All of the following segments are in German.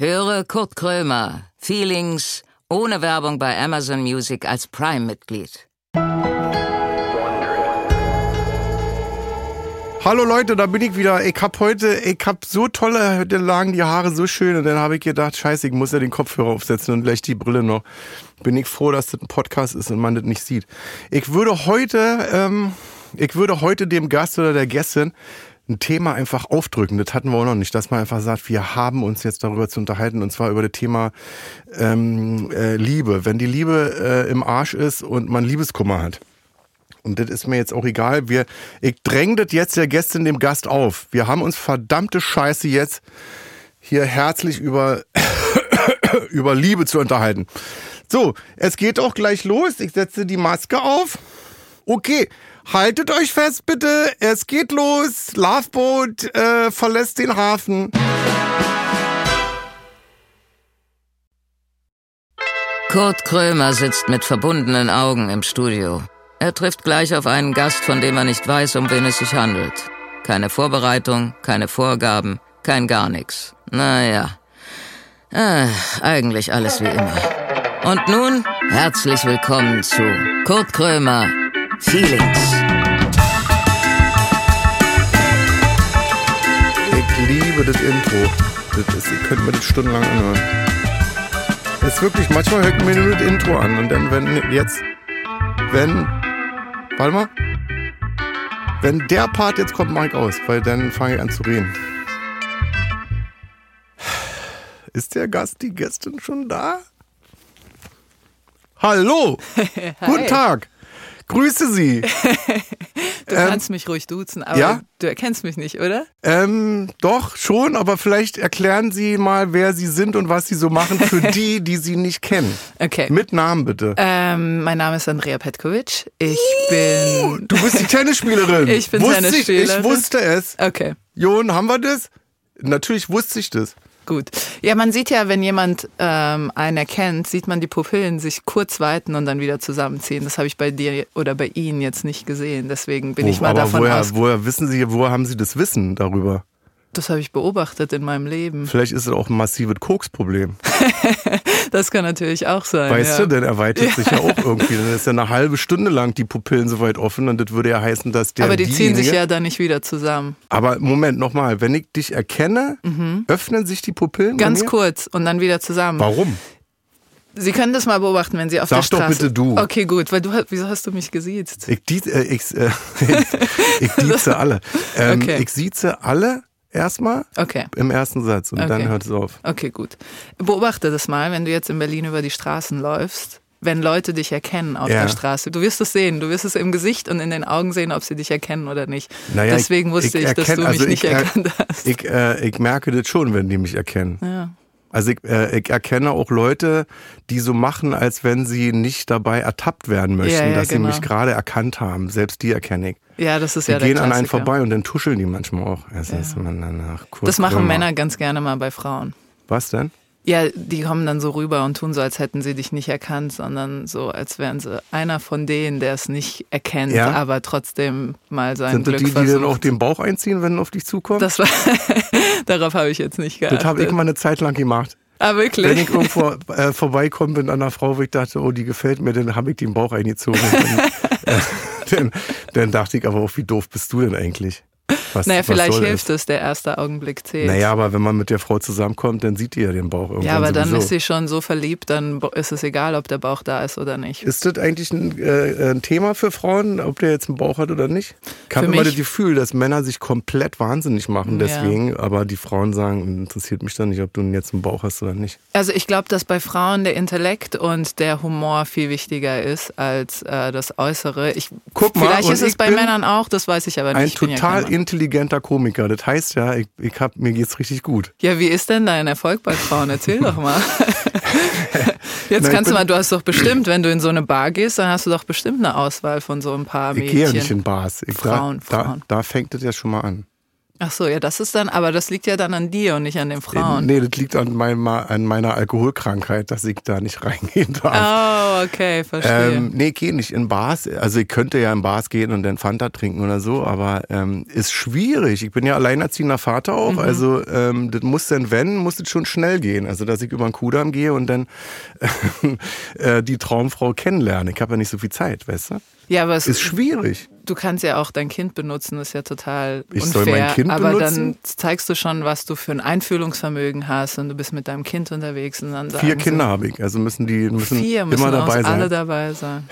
Höre Kurt Krömer, Feelings, ohne Werbung bei Amazon Music als Prime-Mitglied. Hallo Leute, da bin ich wieder. Ich hab heute, ich hab so tolle, heute lagen die Haare so schön und dann habe ich gedacht, scheiße, ich muss ja den Kopfhörer aufsetzen und gleich die Brille noch. Bin ich froh, dass das ein Podcast ist und man das nicht sieht. Ich würde heute, ähm, ich würde heute dem Gast oder der Gästin ein Thema einfach aufdrücken. Das hatten wir auch noch nicht, dass man einfach sagt, wir haben uns jetzt darüber zu unterhalten und zwar über das Thema ähm, äh, Liebe. Wenn die Liebe äh, im Arsch ist und man Liebeskummer hat. Und das ist mir jetzt auch egal. Wir, ich dräng das jetzt der Gästin dem Gast auf. Wir haben uns verdammte Scheiße jetzt hier herzlich über, über Liebe zu unterhalten. So, es geht auch gleich los. Ich setze die Maske auf. Okay, haltet euch fest bitte. Es geht los. Loveboat äh, verlässt den Hafen. Kurt Krömer sitzt mit verbundenen Augen im Studio. Er trifft gleich auf einen Gast, von dem er nicht weiß, um wen es sich handelt. Keine Vorbereitung, keine Vorgaben, kein gar nichts. Naja, äh, eigentlich alles wie immer. Und nun herzlich willkommen zu Kurt Krömer Feelings. Ich liebe das Intro. Das ist, ihr könnt mir das stundenlang anhören. Das ist wirklich, manchmal hört mir nur das Intro an und dann, wenn jetzt, wenn, warte mal, wenn der Part jetzt kommt, mach ich aus, weil dann fange ich an zu reden. Ist der Gast, die Gästin schon da? Hallo! Guten Tag! Grüße Sie! Du Ähm, kannst mich ruhig duzen, aber ja? du erkennst mich nicht, oder? Ähm, doch, schon, aber vielleicht erklären Sie mal, wer Sie sind und was Sie so machen für die, die Sie nicht kennen. Okay. Mit Namen bitte. Ähm, mein Name ist Andrea Petkovic. Ich bin. Du bist die Tennisspielerin. Ich bin wusste Tennisspielerin. Ich, ich wusste es. Okay, Jon, haben wir das? Natürlich wusste ich das. Gut. Ja, man sieht ja, wenn jemand ähm, einen erkennt, sieht man die Pupillen sich kurz weiten und dann wieder zusammenziehen. Das habe ich bei dir oder bei Ihnen jetzt nicht gesehen. Deswegen bin ich mal aber davon woher, aus. woher wissen Sie, woher haben Sie das Wissen darüber? Das habe ich beobachtet in meinem Leben. Vielleicht ist es auch ein massives Koksproblem. Das kann natürlich auch sein. Weißt ja. du, denn erweitert sich ja auch irgendwie. Dann ist ja eine halbe Stunde lang die Pupillen so weit offen und das würde ja heißen, dass der Aber die ziehen sich ja dann nicht wieder zusammen. Aber Moment, nochmal. Wenn ich dich erkenne, öffnen sich die Pupillen Mhm. Ganz kurz und dann wieder zusammen. Warum? Sie können das mal beobachten, wenn Sie auf Sag der doch Straße... bitte du. Okay, gut, weil du, wieso hast du mich gesiezt? Ich, dies, äh, ich, äh, ich, ich dieze alle. Ähm, Okay. Ich sieze alle erstmal Okay. im ersten Satz und dann Okay. hört es auf. Okay, gut. Beobachte das mal, wenn du jetzt in Berlin über die Straßen läufst, wenn Leute dich erkennen auf Ja. der Straße. Du wirst es sehen, du wirst es im Gesicht und in den Augen sehen, ob sie dich erkennen oder nicht. Naja, Deswegen wusste ich, dass erkenn- du mich also nicht ich, er- erkannt hast. Ich, äh, ich merke das schon, wenn die mich erkennen. ja. Also ich, äh, ich erkenne auch Leute, die so machen, als wenn sie nicht dabei ertappt werden möchten, Ja, ja, dass genau. sie mich gerade erkannt haben. Selbst die erkenne ich. Ja, das ist Die ja der gehen an einen vorbei und dann tuscheln die manchmal auch. Es ist man danach kurz Das machen Krömer. Männer ganz gerne mal bei Frauen. Was denn? Ja, die kommen dann so rüber und tun so, als hätten sie dich nicht erkannt, sondern so, als wären sie einer von denen, der es nicht erkennt, Ja? aber trotzdem mal sein Sind Glück die, die dann auch den Bauch einziehen, wenn auf dich zukommen? Das war, darauf habe ich jetzt nicht geachtet. Das habe ich mal eine Zeit lang gemacht. ah, wirklich? Wenn ich irgendwo äh, vorbeikomme bin an einer Frau, wo ich dachte, oh, die gefällt mir, dann habe ich den Bauch eingezogen. Und dann, dachte ich aber auch, wie doof bist du denn eigentlich? Was, Naja, vielleicht hilft es, der erste Augenblick zählt. Naja, aber wenn man mit der Frau zusammenkommt, dann sieht die ja den Bauch irgendwann ja, aber dann sowieso. ist sie schon so verliebt, dann ist es egal, ob der Bauch da ist oder nicht. Ist das eigentlich ein, äh, ein Thema für Frauen, ob der jetzt einen Bauch hat oder nicht? Ich habe immer das Gefühl, dass Männer sich komplett wahnsinnig machen Ja. deswegen, aber die Frauen sagen, interessiert mich dann nicht, ob du jetzt einen Bauch hast oder nicht. Also ich glaube, dass bei Frauen der Intellekt und der Humor viel wichtiger ist als äh, das Äußere. Ich, Guck mal, vielleicht ist es bei Männern auch, das weiß ich aber nicht. Ein ja total Mann. Intelligenter Komiker. Das heißt ja, ich, ich hab, mir geht's richtig gut. Ja, wie ist denn dein Erfolg bei Frauen? Erzähl doch mal. Jetzt Na, ich kannst du mal, du hast doch bestimmt, wenn du in so eine Bar gehst, dann hast du doch bestimmt eine Auswahl von so ein paar Ich Mädchen. gehe ja nicht in Bars. Ich, Frauen, da, Frauen. Da, da fängt es ja schon mal an. Ach so, ja, das ist dann, aber das liegt ja dann an dir und nicht an den Frauen. Nee, das liegt an, mein, an meiner Alkoholkrankheit, dass ich da nicht reingehen darf. Oh, okay, verstehe. Ähm, nee, geh nicht in Bars. Also ich könnte ja in Bars gehen und dann Fanta trinken oder so, aber ähm, ist schwierig. Ich bin ja alleinerziehender Vater auch, Mhm. also ähm, das muss dann, wenn, muss das schon schnell gehen. Also dass ich über den Kudamm gehe und dann äh, die Traumfrau kennenlerne. Ich habe ja nicht so viel Zeit, weißt du? Ja, aber es, Ist schwierig. du kannst ja auch dein Kind benutzen, das ist ja total Ich unfair. soll mein Kind aber benutzen? dann zeigst du schon, was du für ein Einfühlungsvermögen hast und du bist mit deinem Kind unterwegs. Und dann Vier Kinder habe ich, also müssen die müssen, Vier müssen immer dabei sein. alle dabei sein.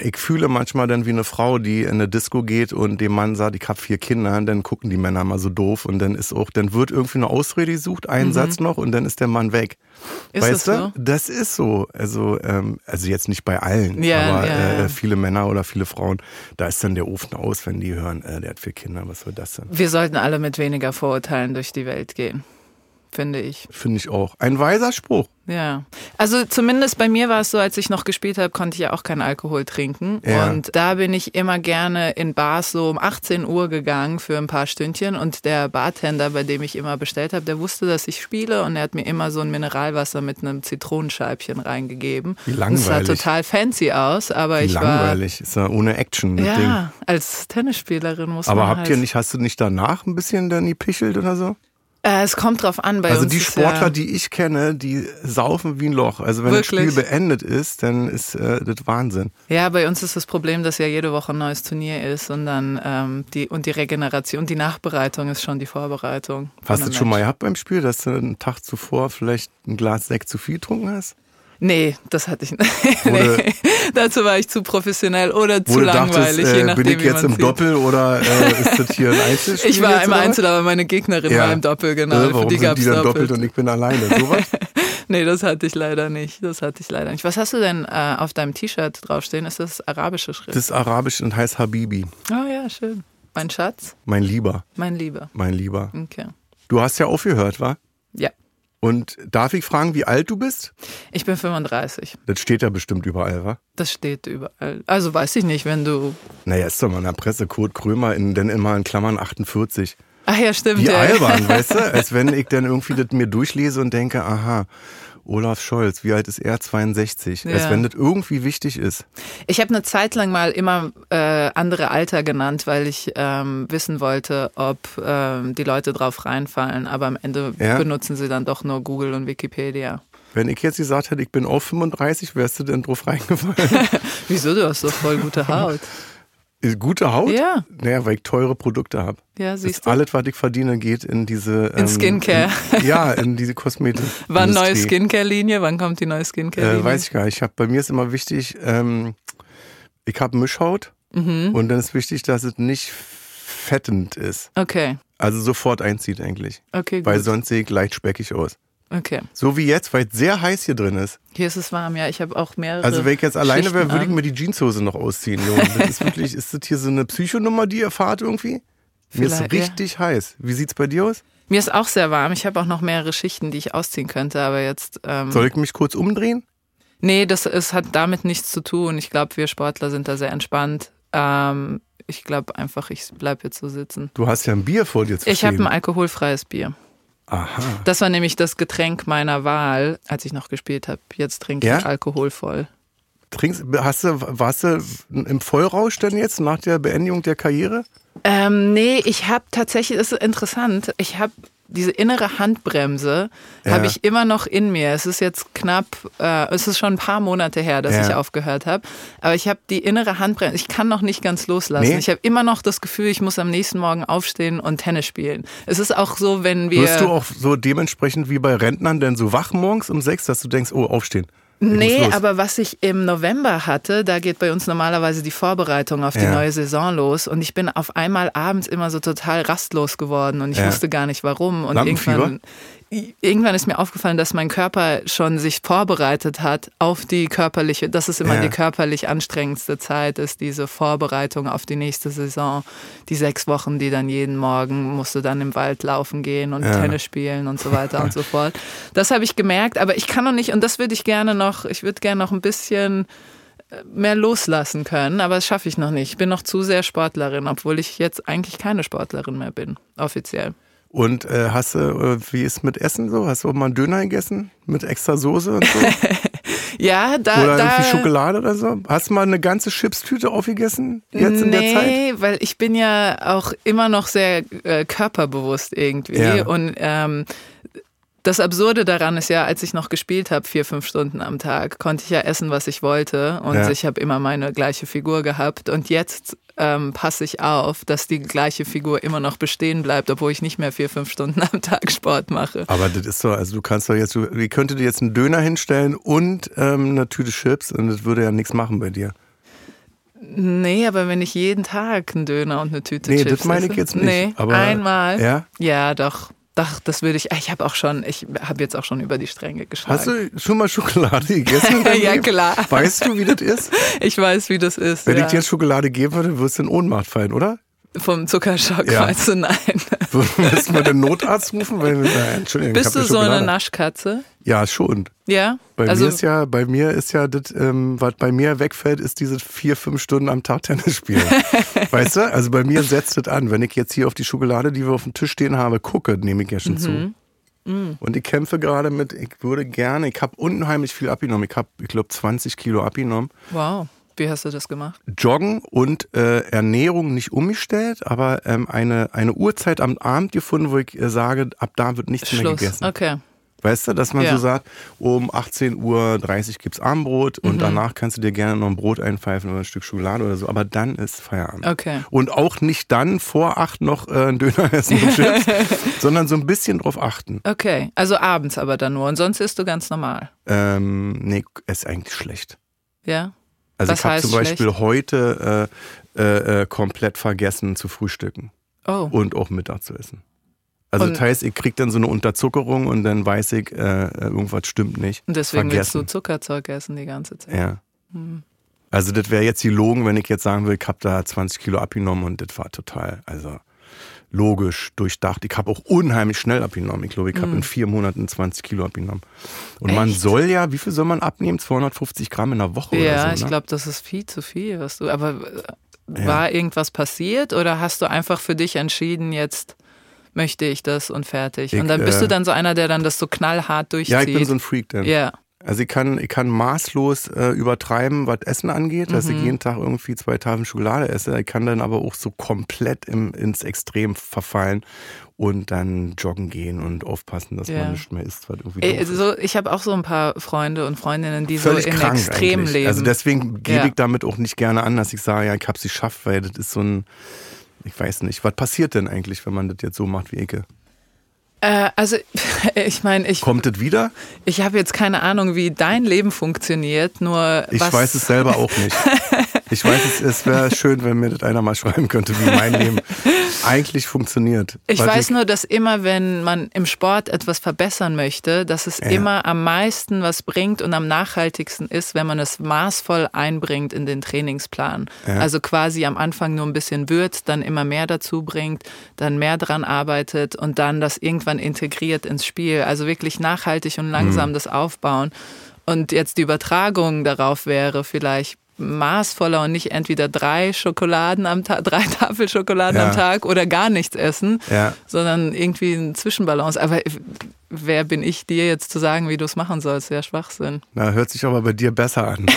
Ich fühle manchmal dann wie eine Frau, die in eine Disco geht und dem Mann sagt, ich habe vier Kinder, und dann gucken die Männer mal so doof und dann ist auch, dann wird irgendwie eine Ausrede gesucht, einen Satz noch und dann ist der Mann weg. Mhm. Ist weißt das du? so? Das ist so. Also, ähm, also jetzt nicht bei allen, Ja, aber ja, äh, viele Männer oder viele Frauen, da ist dann der Ofen aus, wenn die hören, äh, der hat vier Kinder, was soll das denn? Wir sollten alle mit weniger Vorurteilen durch die Welt gehen, finde ich. Finde ich auch. Ein weiser Spruch. Ja, also zumindest bei mir war es so, als ich noch gespielt habe, konnte ich ja auch keinen Alkohol trinken. Ja. Und da bin ich immer gerne in Bars so um 18 Uhr gegangen für ein paar Stündchen. Und der Bartender, bei dem ich immer bestellt habe, der wusste, dass ich spiele und er hat mir immer so ein Mineralwasser mit einem Zitronenscheibchen reingegeben. Wie Und Es sah langweilig. total fancy aus, aber Wie ich langweilig. Ist ja ohne Action, das war. Ding. Ja, als Tennisspielerin muss Aber man habt halt, ihr nicht, hast du nicht danach ein bisschen dann gepichelt oder so? Äh, es kommt drauf an. Bei Also uns die ist Sportler, ja, die ich kenne, die saufen wie ein Loch. Also wenn Wirklich? das Spiel beendet ist, dann ist äh, das Wahnsinn. Ja, bei uns ist das Problem, dass ja jede Woche ein neues Turnier ist und dann ähm, die und die Regeneration, die Nachbereitung ist schon die Vorbereitung. Hast du das schon mal gehabt beim Spiel, dass du einen Tag zuvor vielleicht ein Glas Sekt zu viel getrunken hast? Nee, das hatte ich nicht. Nee, dazu war ich zu professionell oder zu langweilig, dachtest, je äh, nachdem, bin ich jetzt im sieht. Doppel oder äh, ist das hier ein Einzelspiel? Ich war im? Einzel, aber meine Gegnerin Ja. war im Doppel, genau. Äh, Für warum die sind die dann doppelt. doppelt und ich bin alleine? Sowas? Nee, das hatte ich leider nicht. Das hatte ich leider nicht. Was hast du denn äh, auf deinem T-Shirt draufstehen? Ist das arabische Schrift? Das ist arabisch und heißt Habibi. oh ja, schön. Mein Schatz, Mein Lieber, mein Lieber. mein Lieber. Okay. Du hast ja aufgehört, wa? Ja, Und darf ich fragen, wie alt du bist? ich bin 35. Das steht ja bestimmt überall, wa? Das steht überall. Also weiß ich nicht, wenn du. Naja, ist doch mal in der Presse. Kurt Krömer, in, denn immer in Klammern 48. Ach ja, stimmt. Wie ja. albern, weißt du? Als wenn ich dann irgendwie das mir durchlese und denke, aha, Olaf Scholz, wie alt ist er? 62. Als Ja. wenn das irgendwie wichtig ist. Ich habe eine Zeit lang mal immer äh, andere Alter genannt, weil ich ähm, wissen wollte, ob ähm, die Leute drauf reinfallen. Aber am Ende Ja? benutzen sie dann doch nur Google und Wikipedia. Wenn ich jetzt gesagt hätte, ich bin auf 35, wärst du denn drauf reingefallen? Wieso? Du hast doch voll gute Haut. Gute Haut? Ja. Naja, weil ich teure Produkte habe. Ja, Das siehst du. alles, was ich verdiene, geht in diese... ähm, Skincare. In, ja, in diese Kosmetik. Wann neue. Skincare-Linie? Wann kommt die neue Skincare-Linie? Äh, weiß ich gar nicht. Ich hab, bei mir ist immer wichtig, ähm, ich habe Mischhaut Mhm. und dann ist wichtig, dass es nicht fettend ist. Okay, Also sofort einzieht eigentlich. okay, Weil gut. sonst sehe ich leicht speckig aus. Okay. So wie jetzt, weil es sehr heiß hier drin ist. Hier ist es warm, ja. Ich habe auch mehrere. Also wenn ich jetzt alleine wäre, würde ich mir die Jeanshose noch ausziehen. Junge. Das ist wirklich, ist das hier so eine Psychonummer, die ihr fahrt irgendwie? Mir ist Vielleicht, ja. richtig heiß. Wie sieht's bei dir aus? Mir ist auch sehr warm. Ich habe auch noch mehrere Schichten, die ich ausziehen könnte, aber jetzt. Ähm, Soll ich mich kurz umdrehen? Nee, das es hat damit nichts zu tun. Ich glaube, wir Sportler sind da sehr entspannt. Ähm, ich glaube einfach, ich bleib jetzt so sitzen. Du hast ja ein Bier vor dir zu Ich habe ein alkoholfreies Bier. Aha. Das war nämlich das Getränk meiner Wahl, als ich noch gespielt habe. Jetzt trinke Ja? ich alkoholvoll. Trinkst, hast du, warst du im Vollrausch denn jetzt nach der Beendigung der Karriere? Ähm, nee, ich habe tatsächlich, das ist interessant, ich habe diese innere Handbremse Ja. habe ich immer noch in mir. Es ist jetzt knapp, äh, es ist schon ein paar Monate her, dass Ja. ich aufgehört habe. Aber ich habe die innere Handbremse. Ich kann noch nicht ganz loslassen. Nee? Ich habe immer noch das Gefühl, ich muss am nächsten Morgen aufstehen und Tennis spielen. Es ist auch so, wenn wir. Wirst du auch so dementsprechend wie bei Rentnern denn so wach morgens um sechs, dass du denkst, oh, aufstehen? Nee, aber was ich im November hatte, da geht bei uns normalerweise die Vorbereitung auf die Ja. neue Saison los und ich bin auf einmal abends immer so total rastlos geworden und ich Ja. wusste gar nicht warum und irgendwann irgendwann ist mir aufgefallen, dass mein Körper schon sich vorbereitet hat auf die körperliche, dass es immer Ja. die körperlich anstrengendste Zeit ist, diese Vorbereitung auf die nächste Saison, die sechs Wochen, die dann jeden Morgen musst du dann im Wald laufen gehen und Ja. Tennis spielen und so weiter und so fort. Das habe ich gemerkt, aber ich kann noch nicht und das würde ich gerne noch, ich würde gerne noch ein bisschen mehr loslassen können, aber das schaffe ich noch nicht. Ich bin noch zu sehr Sportlerin, obwohl ich jetzt eigentlich keine Sportlerin mehr bin, offiziell. Und äh, hast du, äh, wie ist mit Essen so? Hast du auch mal einen Döner gegessen? Mit extra Soße und so? ja, da. Oder da, irgendwie Schokolade oder so? Hast du mal eine ganze Chipstüte aufgegessen jetzt nee, in der Zeit? Nee, weil ich bin ja auch immer noch sehr äh, körperbewusst irgendwie. Ja. Und ähm, das Absurde daran ist ja, als ich noch gespielt habe, vier, fünf Stunden am Tag, konnte ich ja essen, was ich wollte. Und Ja. ich habe immer meine gleiche Figur gehabt. Und jetzt ähm, passe ich auf, dass die gleiche Figur immer noch bestehen bleibt, obwohl ich nicht mehr vier, fünf Stunden am Tag Sport mache. Aber das ist so, also du kannst doch jetzt, du, wie könnte dir jetzt einen Döner hinstellen und ähm, eine Tüte Chips und das würde ja nichts machen bei dir. Nee, aber wenn ich jeden Tag einen Döner und eine Tüte Nee, Chips das meine ich jetzt nicht, Nee, aber- einmal. Ja? Ja, doch. Doch, das würde ich. Ich habe auch schon, ich habe jetzt auch schon über die Stränge geschlagen. Hast du schon mal Schokolade gegessen? Ja, Leben? klar. Weißt du, wie das ist? Ich weiß, wie das ist. Wenn ja. ich dir jetzt Schokolade geben würde, würdest du in Ohnmacht fallen, oder? Vom Zuckerschock, Ja. meinst du nein? Müssen wir den Notarzt rufen? Weil, na, Entschuldigung, Bist du so eine. Naschkatze? Ja, schon. Ja? Bei also, mir ist ja, bei mir ist ja das, ähm, was bei mir wegfällt, ist dieses vier, fünf Stunden am Tag Tennis spielen. weißt du? Also bei mir setzt das an. Wenn ich jetzt hier auf die Schokolade, die wir auf dem Tisch stehen habe, gucke, nehme ich ja schon Mhm. zu. Und ich kämpfe gerade mit, ich würde gerne, ich habe unheimlich viel abgenommen. Ich habe, ich glaube, 20 Kilo abgenommen. wow. Wie hast du das gemacht? Joggen und äh, Ernährung nicht umgestellt, aber ähm, eine, eine Uhrzeit am Abend gefunden, wo ich äh, sage, ab da wird nichts mehr Schluss. gegessen. Okay. Weißt du, dass man Ja. so sagt, um 18.30 Uhr gibt's Abendbrot und Mhm. danach kannst du dir gerne noch ein Brot einpfeifen oder ein Stück Schokolade oder so, aber dann ist Feierabend. Okay. Und auch nicht dann vor acht noch äh, ein Döner essen und Chips, sondern so ein bisschen drauf achten. Okay. Also abends aber dann nur. Und sonst isst du ganz normal. Ähm, nee, ist eigentlich schlecht. Ja? Also Was ich habe zum Beispiel heute äh, äh, äh, komplett vergessen zu frühstücken Oh. und auch Mittag zu essen. Also Und- das heißt, ich krieg dann so eine Unterzuckerung und dann weiß ich, äh, irgendwas stimmt nicht. Und deswegen willst du vergessen. Zuckerzeug essen die ganze Zeit. Ja. Hm. Also das wäre jetzt gelogen, wenn ich jetzt sagen will, ich habe da 20 Kilo abgenommen und das war total, also logisch, durchdacht. Ich habe auch unheimlich schnell abgenommen. Ich glaube, ich habe in vier Monaten 20 Kilo abgenommen. Und man. Echt? soll ja, wie viel soll man abnehmen? 250 Gramm in der Woche Ja, oder so, ich ne? glaube, das ist viel zu viel, was du. Aber äh, Ja. war irgendwas passiert oder hast du einfach für dich entschieden, jetzt möchte ich das und fertig? Ich, und dann bist äh, du dann so einer, der dann das so knallhart durchzieht. Ja, ich bin so ein Freak dann. ja. Also ich kann, ich kann maßlos äh, übertreiben, was Essen angeht, dass Mhm. ich jeden Tag irgendwie zwei Tafeln Schokolade esse. Ich kann dann aber auch so komplett im, ins Extrem verfallen und dann joggen gehen und aufpassen, dass Ja. man nicht mehr isst, was irgendwie Ey, ist. so, ich habe auch so ein paar Freunde und Freundinnen, die Völlig so im krank Extrem eigentlich. leben. Also deswegen gebe Ja. ich damit auch nicht gerne an, dass ich sage, ja, ich hab's geschafft, weil das ist so ein, ich weiß nicht, was passiert denn eigentlich, wenn man das jetzt so macht wie Ecke? Äh, also ich meine, ich, Kommt das wieder? ich habe jetzt keine Ahnung, wie dein Leben funktioniert, nur Ich weiß es selber auch nicht. Ich weiß, es, es wäre schön, wenn mir das einer mal schreiben könnte, wie mein Leben eigentlich funktioniert. Ich weiß nur, dass immer, wenn man im Sport etwas verbessern möchte, dass es Ja. immer am meisten was bringt und am nachhaltigsten ist, wenn man es maßvoll einbringt in den Trainingsplan. Ja. Also quasi am Anfang nur ein bisschen würzt, dann immer mehr dazu bringt, dann mehr dran arbeitet und dann das irgendwann integriert ins Spiel. Also wirklich nachhaltig und langsam Mhm. das aufbauen. Und jetzt die Übertragung darauf wäre vielleicht maßvoller und nicht entweder drei Schokoladen am Tag, drei Tafel Schokoladen Ja. am Tag oder gar nichts essen, Ja. sondern irgendwie ein Zwischenbalance. Aber wer bin ich dir jetzt zu sagen, wie du es machen sollst? Ja, Schwachsinn. Na, hört sich aber bei dir besser an.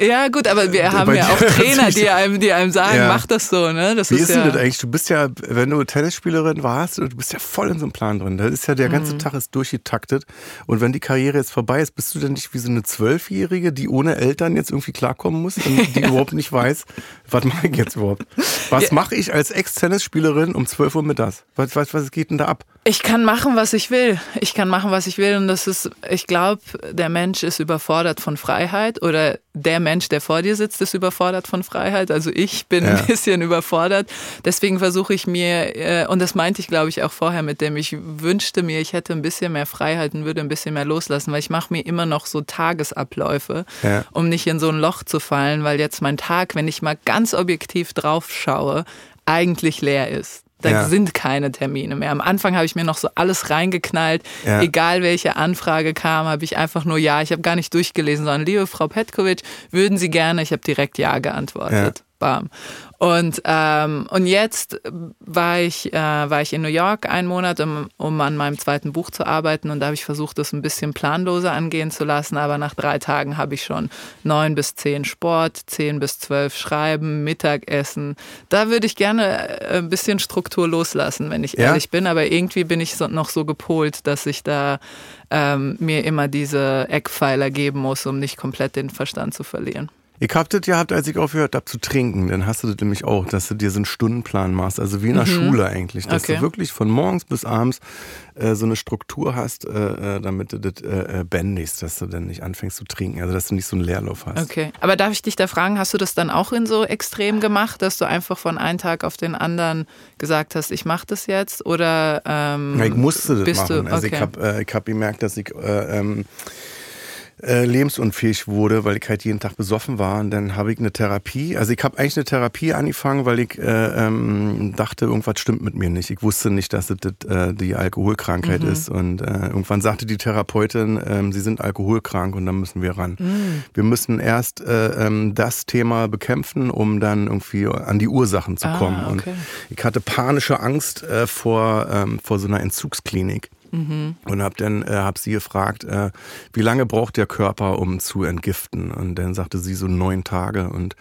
Ja, gut, aber wir haben Bei ja auch Trainer, die einem, die einem sagen, Ja. mach das so, ne? Das Wie ist, ist ja, denn das eigentlich? Du bist ja, wenn du Tennisspielerin warst, du bist ja voll in so einem Plan drin. Da ist ja der ganze Mhm. Tag ist durchgetaktet. Und wenn die Karriere jetzt vorbei ist, bist du denn nicht wie so eine Zwölfjährige, die ohne Eltern jetzt irgendwie klarkommen muss und die überhaupt nicht weiß, was mache ich jetzt überhaupt? Was Ja. mache ich als Ex-Tennisspielerin um 12 Uhr mittags? Was, was, was geht denn da ab? Ich kann machen, was ich will. Ich kann machen, was ich will. Und das ist, ich glaube, der Mensch ist überfordert von Freiheit oder der Mensch, der vor dir sitzt, ist überfordert von Freiheit. Also ich bin Ja. ein bisschen überfordert. Deswegen versuche ich mir, äh, und das meinte ich, glaube ich, auch vorher mit dem, ich wünschte mir, ich hätte ein bisschen mehr Freiheit und würde ein bisschen mehr loslassen, weil ich mache mir immer noch so Tagesabläufe, Ja. um nicht in so ein Loch zu fallen, weil jetzt mein Tag, wenn ich mal ganz objektiv drauf schaue, eigentlich leer ist. Da Ja. sind keine Termine mehr. Am Anfang habe ich mir noch so alles reingeknallt. Ja. Egal welche Anfrage kam, habe ich einfach nur Ja. Ich habe gar nicht durchgelesen, sondern liebe Frau Petkovic, würden Sie gerne? Ich habe direkt Ja geantwortet. Bam. Und, ähm, und jetzt war ich, äh, war ich in New York einen Monat, um, um an meinem zweiten Buch zu arbeiten. Und da habe ich versucht, das ein bisschen planloser angehen zu lassen. Aber nach drei Tagen habe ich schon neun bis zehn Sport, zehn bis zwölf Schreiben, Mittagessen. Da würde ich gerne äh, ein bisschen Struktur loslassen, wenn ich Ja? ehrlich bin. Aber irgendwie bin ich so, noch so gepolt, dass ich da ähm, mir immer diese Eckpfeiler geben muss, um nicht komplett den Verstand zu verlieren. Ich hab das gehabt, als ich aufgehört habe zu trinken. Dann hast du das nämlich auch, dass du dir so einen Stundenplan machst. Also wie in der Schule eigentlich. Dass Mhm. Okay. du wirklich von morgens bis abends äh, so eine Struktur hast, äh, äh, damit du das äh, äh, bändigst, dass du dann nicht anfängst zu trinken. Also dass du nicht so einen Leerlauf hast. Okay. Aber darf ich dich da fragen, hast du das dann auch in so extrem gemacht, dass du einfach von einem Tag auf den anderen gesagt hast, ich mache das jetzt? Oder ähm, Ja, ich musste das machen. Du, Also okay. ich habe äh, ich hab gemerkt, dass ich äh, ähm, äh, lebensunfähig wurde, weil ich halt jeden Tag besoffen war. Und dann habe ich eine Therapie. Also ich habe eigentlich eine Therapie angefangen, weil ich äh, ähm, dachte, irgendwas stimmt mit mir nicht. Ich wusste nicht, dass es das, äh, die Alkoholkrankheit Mhm. ist. Und äh, irgendwann sagte die Therapeutin, ähm, sie sind alkoholkrank und dann müssen wir ran. Wir müssen erst äh, ähm, das Thema bekämpfen, um dann irgendwie an die Ursachen zu Ah, kommen. Und okay. ich hatte panische Angst vor, ähm, vor so einer Entzugsklinik. Und hab dann äh, hab sie gefragt, äh, wie lange braucht der Körper, um zu entgiften? Und dann sagte sie so neun Tage. Und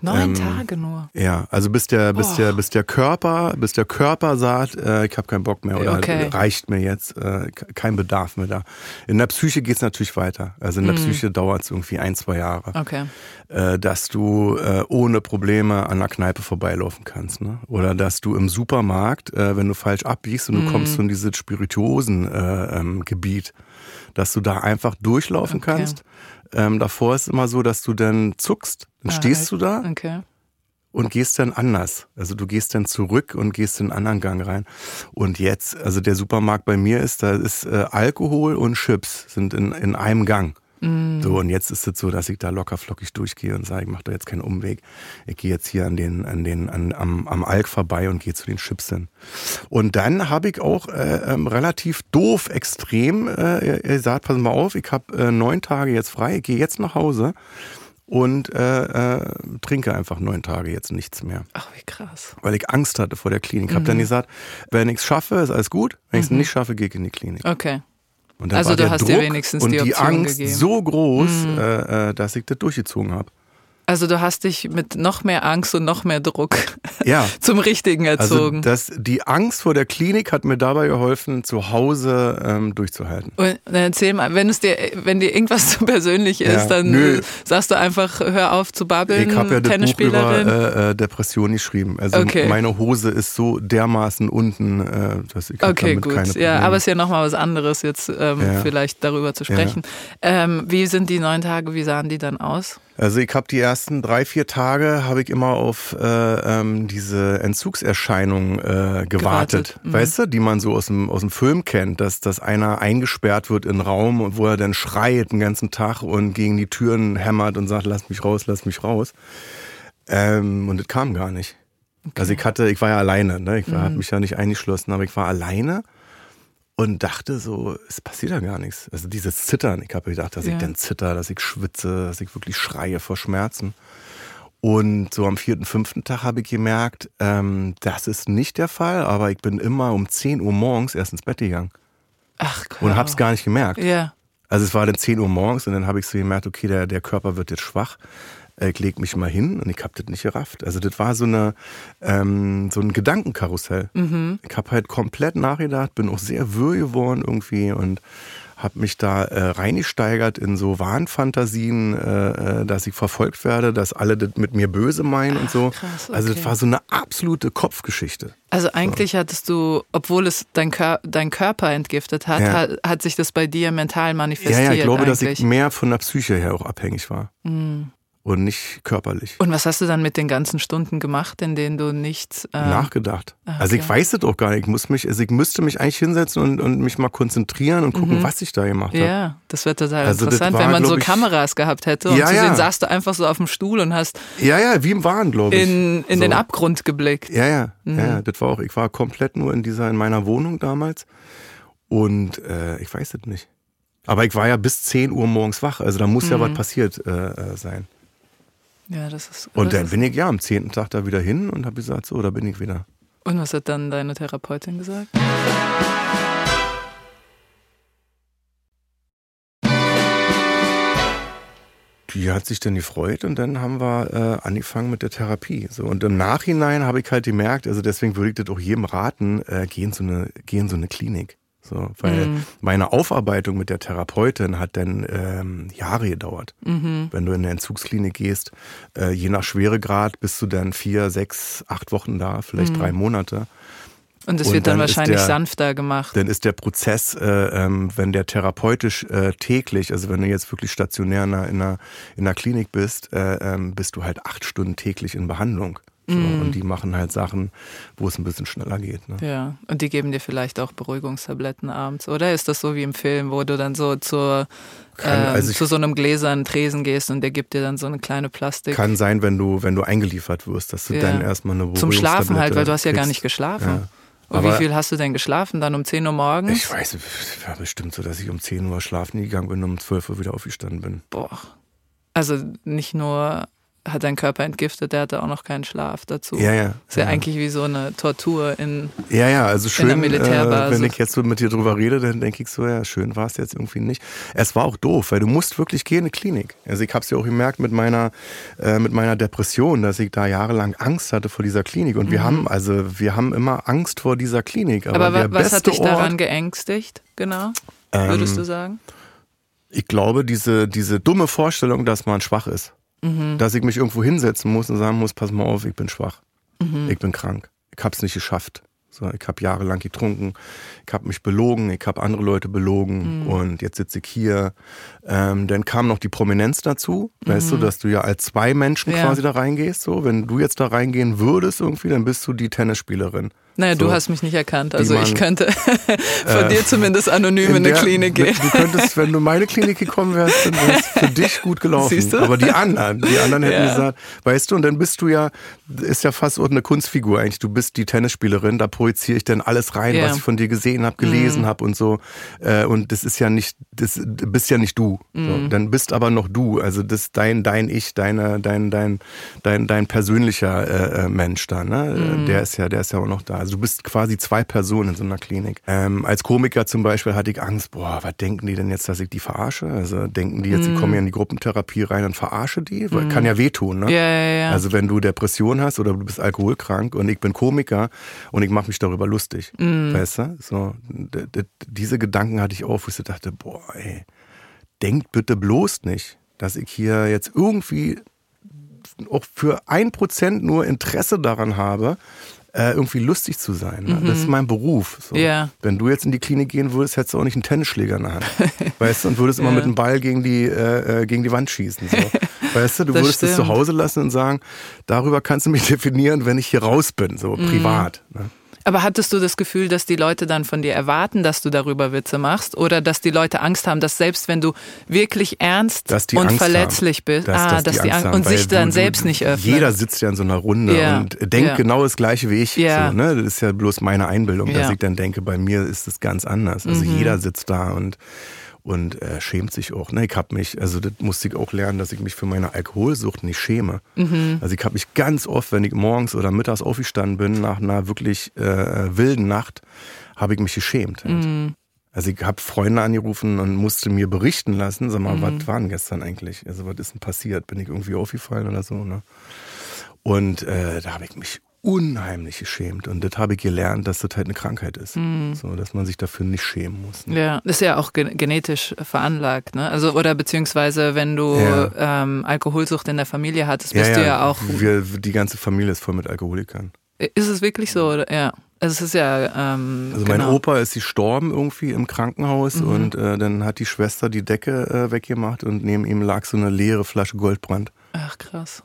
Neun ähm, Tage nur. ja, also bis der, bis Boah. der, bis der Körper, bis der Körper sagt, äh, ich habe keinen Bock mehr oder Okay. reicht mir jetzt, äh, kein Bedarf mehr da. In der Psyche geht's natürlich weiter. Also in der Psyche dauert's irgendwie ein, zwei Jahre Okay. äh, dass du äh, ohne Probleme an der Kneipe vorbeilaufen kannst. Ne? Oder dass du im Supermarkt, äh, wenn du falsch abbiegst und du kommst in dieses Spirituosen-Gebiet, äh, ähm, Gebiet, dass du da einfach durchlaufen Okay. kannst. Ähm, davor ist immer so, dass du dann zuckst, dann Ah, stehst du da Okay. und gehst dann anders. Also du gehst dann zurück und gehst in einen anderen Gang rein. Und jetzt, also der Supermarkt bei mir ist, da ist äh, Alkohol und Chips sind in, in einem Gang. So, und jetzt ist es so, dass ich da locker flockig durchgehe und sage, ich mache da jetzt keinen Umweg. Ich gehe jetzt hier an den, an den, an, am, am Alk vorbei und gehe zu den Chips hin. Und dann habe ich auch äh, ähm, relativ doof, extrem äh, gesagt, pass mal auf, ich habe äh, neun Tage jetzt frei, ich gehe jetzt nach Hause und äh, äh, trinke einfach neun Tage jetzt nichts mehr. Ach, wie krass. Weil ich Angst hatte vor der Klinik. Ich habe Mhm. dann gesagt, wenn ich es schaffe, ist alles gut. Wenn ich es nicht schaffe, gehe ich in die Klinik. Okay. Und dann Also war du der hast Druck dir wenigstens und die die, Option Angst gegeben. Mhm. so groß, äh, äh, dass ich das durchgezogen habe. Also du hast dich mit noch mehr Angst und noch mehr Druck Ja. zum Richtigen Also erzogen. das, die Angst vor der Klinik hat mir dabei geholfen, zu Hause ähm, durchzuhalten. und dann erzähl mal, wenn es dir, wenn dir irgendwas zu persönlich ist, Ja, dann nö. äh, sagst du einfach, hör auf zu babbeln, Ich habe ja das Buch über äh, äh, Depression geschrieben. Also Okay. meine Hose ist so dermaßen unten, äh, dass ich Okay, damit gut. keine Ja, Probleme. aber es ist ja nochmal was anderes, jetzt ähm, Ja. vielleicht darüber zu sprechen. Ähm, wie sind die neun Tage, wie sahen die dann aus? Also ich habe die ersten drei, vier Tage habe ich immer auf äh, ähm, diese Entzugserscheinungen äh, gewartet, Gewartet, mhm. weißt du, die man so aus dem, aus dem Film kennt, dass, dass einer eingesperrt wird in einen Raum und wo er dann schreit den ganzen Tag und gegen die Türen hämmert und sagt, lass mich raus, lass mich raus. Ähm, und das kam gar nicht. Also ich hatte, ich war ja alleine, ne? ich war, hab mich ja nicht eingeschlossen, aber ich war alleine und dachte so, es passiert ja gar nichts. Also dieses Zittern, ich habe gedacht, dass Ja. ich dann zitter, dass ich schwitze, dass ich wirklich schreie vor Schmerzen. Und so am vierten, fünften Tag habe ich gemerkt, ähm, das ist nicht der Fall, aber ich bin immer um 10 Uhr morgens erst ins Bett gegangen Ach, und hab's gar nicht gemerkt. Ja. Also es war dann 10 Uhr morgens und dann habe ich so gemerkt, okay, der, der Körper wird jetzt schwach. Äh, Ich leg mich mal hin und ich hab das nicht gerafft. Also das war so eine ähm, so ein Gedankenkarussell. Ich habe halt komplett nachgedacht, bin auch sehr wirr geworden irgendwie und habe mich da äh, reingesteigert in so Wahnfantasien, äh, äh, dass ich verfolgt werde, dass alle das mit mir böse meinen und so. krass, Also das okay. war so eine absolute Kopfgeschichte. Also eigentlich hattest du, obwohl es dein, Kör dein Körper entgiftet hat, Ja. hat, hat sich das bei dir mental Ja, manifestiert ja, ich glaube, dass eigentlich. ich mehr von der Psyche her auch abhängig war. Und nicht körperlich. Und was hast du dann mit den ganzen Stunden gemacht, in denen du nichts äh, Nachgedacht. Ah, Also ich okay. weiß es auch gar nicht. Ich, muss mich, also ich müsste mich eigentlich hinsetzen und, und mich mal konzentrieren und gucken, was ich da gemacht habe. Mhm. Ja, das wird total Also interessant, war, wenn man so Kameras gehabt hätte und Ja, zu ja. sehen, saßt du einfach so auf dem Stuhl und hast Ja, ja, wie im Wahn, glaube ich. in, in so. den Abgrund geblickt. Ja, ja, Mhm. ja, ja, das war auch, ich war komplett nur in dieser, in meiner Wohnung damals und äh, ich weiß es nicht. Aber ich war ja bis 10 Uhr morgens wach, also da muss ja Mhm. was passiert äh, äh, sein. Ja, das ist. Und dann bin ich ja am zehnten Tag da wieder hin und habe gesagt, so, da bin ich wieder. und was hat dann deine Therapeutin gesagt? Die hat sich dann gefreut und dann haben wir äh, angefangen mit der Therapie. So und im Nachhinein habe ich halt gemerkt, also deswegen würde ich das auch jedem raten, äh, geh in so eine, geh in so eine Klinik. So, weil Mhm. meine Aufarbeitung mit der Therapeutin hat dann ähm, Jahre gedauert. Mhm. Wenn du in eine Entzugsklinik gehst, äh, je nach Schweregrad bist du dann vier, sechs, acht Wochen da, Mhm. vielleicht drei Monate. Und es wird dann, dann wahrscheinlich der- sanfter gemacht. Dann ist der Prozess, äh, ähm, wenn der therapeutisch äh, täglich, also wenn du jetzt wirklich stationär in einer, in einer, in einer Klinik bist, äh, ähm, bist du halt acht Stunden täglich in Behandlung. So, Mhm. Und die machen halt Sachen, wo es ein bisschen schneller geht. Ne? Ja, und die geben dir vielleicht auch Beruhigungstabletten abends, oder? Ist das so wie im Film, wo du dann so zur, Kann- ähm, also ich- zu so einem gläsernen Tresen gehst und der gibt dir dann so eine kleine Plastik Kann sein, wenn du, wenn du eingeliefert wirst, dass du Ja. dann erstmal eine zum Schlafen halt, weil du hast ja gar nicht geschlafen. Ja. Und Aber- wie viel hast du denn geschlafen? Dann um 10 Uhr morgens? Ich weiß, es war bestimmt so, dass ich um 10 Uhr schlafen gegangen bin und um 12 Uhr wieder aufgestanden bin. Boah. Also nicht nur hat dein Körper entgiftet, der hatte auch noch keinen Schlaf dazu. Ja, ja. Ist ja, ja. eigentlich wie so eine Tortur in. Ja, ja, also schön, äh, wenn ich jetzt so mit dir drüber rede, dann denke ich so, ja, schön war es jetzt irgendwie nicht. Es war auch doof, weil du musst wirklich gehen in eine Klinik. Also ich habe es ja auch gemerkt mit meiner, äh, mit meiner Depression, dass ich da jahrelang Angst hatte vor dieser Klinik. Und wir haben, also wir haben immer Angst vor dieser Klinik. Aber, Mhm. Aber, was hat dich Ort, daran geängstigt, genau? Würdest Ähm, du sagen? Ich glaube, diese, diese dumme Vorstellung, dass man schwach ist. Mhm. Dass ich mich irgendwo hinsetzen muss und sagen muss, pass mal auf, ich bin schwach. Mhm. Ich bin krank. Ich habe es nicht geschafft. So, ich habe jahrelang getrunken, ich habe mich belogen, ich habe andere Leute belogen Mhm. und jetzt sitze ich hier. Ähm, dann kam noch die Prominenz dazu, weißt du, dass du ja als zwei Menschen Mhm. Ja. quasi da reingehst. So, wenn du jetzt da reingehen würdest irgendwie, dann bist du die Tennisspielerin. Naja, du so. hast mich nicht erkannt. Also man- ich könnte von Äh, dir zumindest anonym in, eine der- Klinik gehen. Du könntest, wenn du in meine Klinik gekommen wärst, dann wäre es für dich gut gelaufen. Siehst du? Aber die anderen, die anderen hätten Ja. gesagt, weißt du, und dann bist du ja, ist ja fast eine Kunstfigur eigentlich. Du bist die Tennisspielerin, da projiziere ich dann alles rein, Ja. Mhm. was ich von dir gesehen habe, gelesen habe und so. Äh, Und das ist ja nicht, das bist ja nicht du. Mhm. So. Dann bist aber noch du. Also das ist dein, dein Ich, deine, dein, dein, dein, dein persönlicher äh, äh, Mensch da, ne? Mhm. Der ist ja, der ist ja auch noch da. Also du bist quasi zwei Personen in so einer Klinik. Ähm, als Komiker zum Beispiel hatte ich Angst, boah, was denken die denn jetzt, dass ich die verarsche? Also denken die jetzt, Mhm. die kommen ja in die Gruppentherapie rein und verarsche die? Weil Kann ja wehtun, ne? Ja, ja, ja. Also wenn du Depression hast oder du bist alkoholkrank und ich bin Komiker und ich mache mich darüber lustig, Mhm. weißt du? So, diese Gedanken hatte ich auch, wo ich so dachte, boah, ey, denkt bitte bloß nicht, dass ich hier jetzt irgendwie auch für ein Prozent nur Interesse daran habe, äh, irgendwie lustig zu sein. Ne? Das ist mein Beruf. So. Mhm. Ja. Wenn du jetzt in die Klinik gehen würdest, hättest du auch nicht einen Tennisschläger in der Hand. weißt du, und würdest immer mit dem Ball gegen die, äh, äh, gegen die Wand schießen. So. Weißt du, du Das würdest es zu stimmt. Hause lassen und sagen, darüber kannst du mich definieren, wenn ich hier raus bin, so Mhm. privat. Ne? Aber hattest du das Gefühl, dass die Leute dann von dir erwarten, dass du darüber Witze machst? Oder dass die Leute Angst haben, dass selbst wenn du wirklich ernst die und Angst verletzlich haben. bist, Dass, ah, dass dass die Angst haben, und sich dann du- selbst nicht öffnen. Jeder sitzt ja in so einer Runde Ja. und denkt Ja. genau das Gleiche wie ich. Ja. So, ne? Das ist ja bloß meine Einbildung, dass. Mhm. ich dann denke, bei mir ist es ganz anders. Also jeder sitzt da und und äh, schämt sich auch. Ne? Ich habe mich, also das musste ich auch lernen, dass ich mich für meine Alkoholsucht nicht schäme. Mhm. Also ich habe mich ganz oft, wenn ich morgens oder mittags aufgestanden bin, nach einer wirklich äh, wilden Nacht, habe ich mich geschämt. Halt. Mhm. Also ich habe Freunde angerufen und musste mir berichten lassen, sag mal, Mhm. was war denn gestern eigentlich? Also was ist denn passiert? Bin ich irgendwie aufgefallen oder so? Ne? Und äh, da habe ich mich unheimlich geschämt. Und das habe ich gelernt, dass das halt eine Krankheit ist. So, dass man sich dafür nicht schämen muss. Ne? Mhm. Ja, ist ja auch gen- genetisch veranlagt, ne? Also oder beziehungsweise wenn du Ja. ähm, Alkoholsucht in der Familie hattest, bist du ja auch. Wir, die ganze Familie ist voll mit Alkoholikern. Ist es wirklich so? Oder? Ja. Also es ist ja. Ähm, Also mein genau. Opa ist gestorben irgendwie im Krankenhaus Mhm. und äh, dann hat die Schwester die Decke äh, weggemacht und neben ihm lag so eine leere Flasche Goldbrand. Ach krass.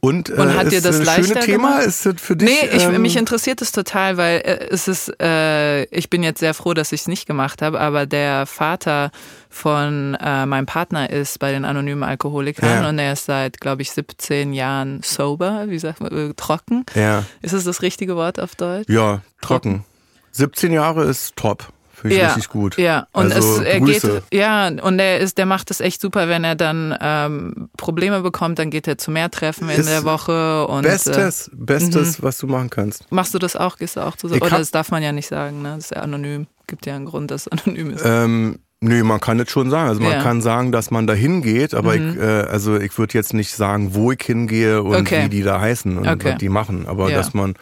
Und, äh, Und hat dir das leichter schönes Thema? gemacht? Ist das für dich? Nee, ich, ähm, mich interessiert es total, weil äh, es ist, äh, ich bin jetzt sehr froh, dass ich es nicht gemacht habe, aber der Vater von äh, meinem Partner ist bei den anonymen Alkoholikern Ja. und er ist seit, glaube ich, 17 Jahren sober, wie sagt man, äh, trocken. Ja, Ist es das richtige Wort auf Deutsch? ja, trocken. 17 Jahre ist top. Finde ich ja, richtig gut. Ja, und Also, es er Grüße. geht, ja, und er ist, der macht es echt super, wenn er dann ähm, Probleme bekommt, dann geht er zu mehr Treffen in Ist der Woche und äh, Bestes, Bestes, was du machen kannst. machst du das auch? Gehst du auch zu? Ich Oder das darf man ja nicht sagen, ne? Das ist ja anonym. Gibt ja einen Grund, dass es anonym ist. Ähm, nö, man kann das schon sagen. Also man Ja. Mhm. kann sagen, dass man da hingeht, aber ich, äh, also ich würde jetzt nicht sagen, wo ich hingehe und Okay. wie die da heißen und Okay. was die machen. Aber Ja. dass man,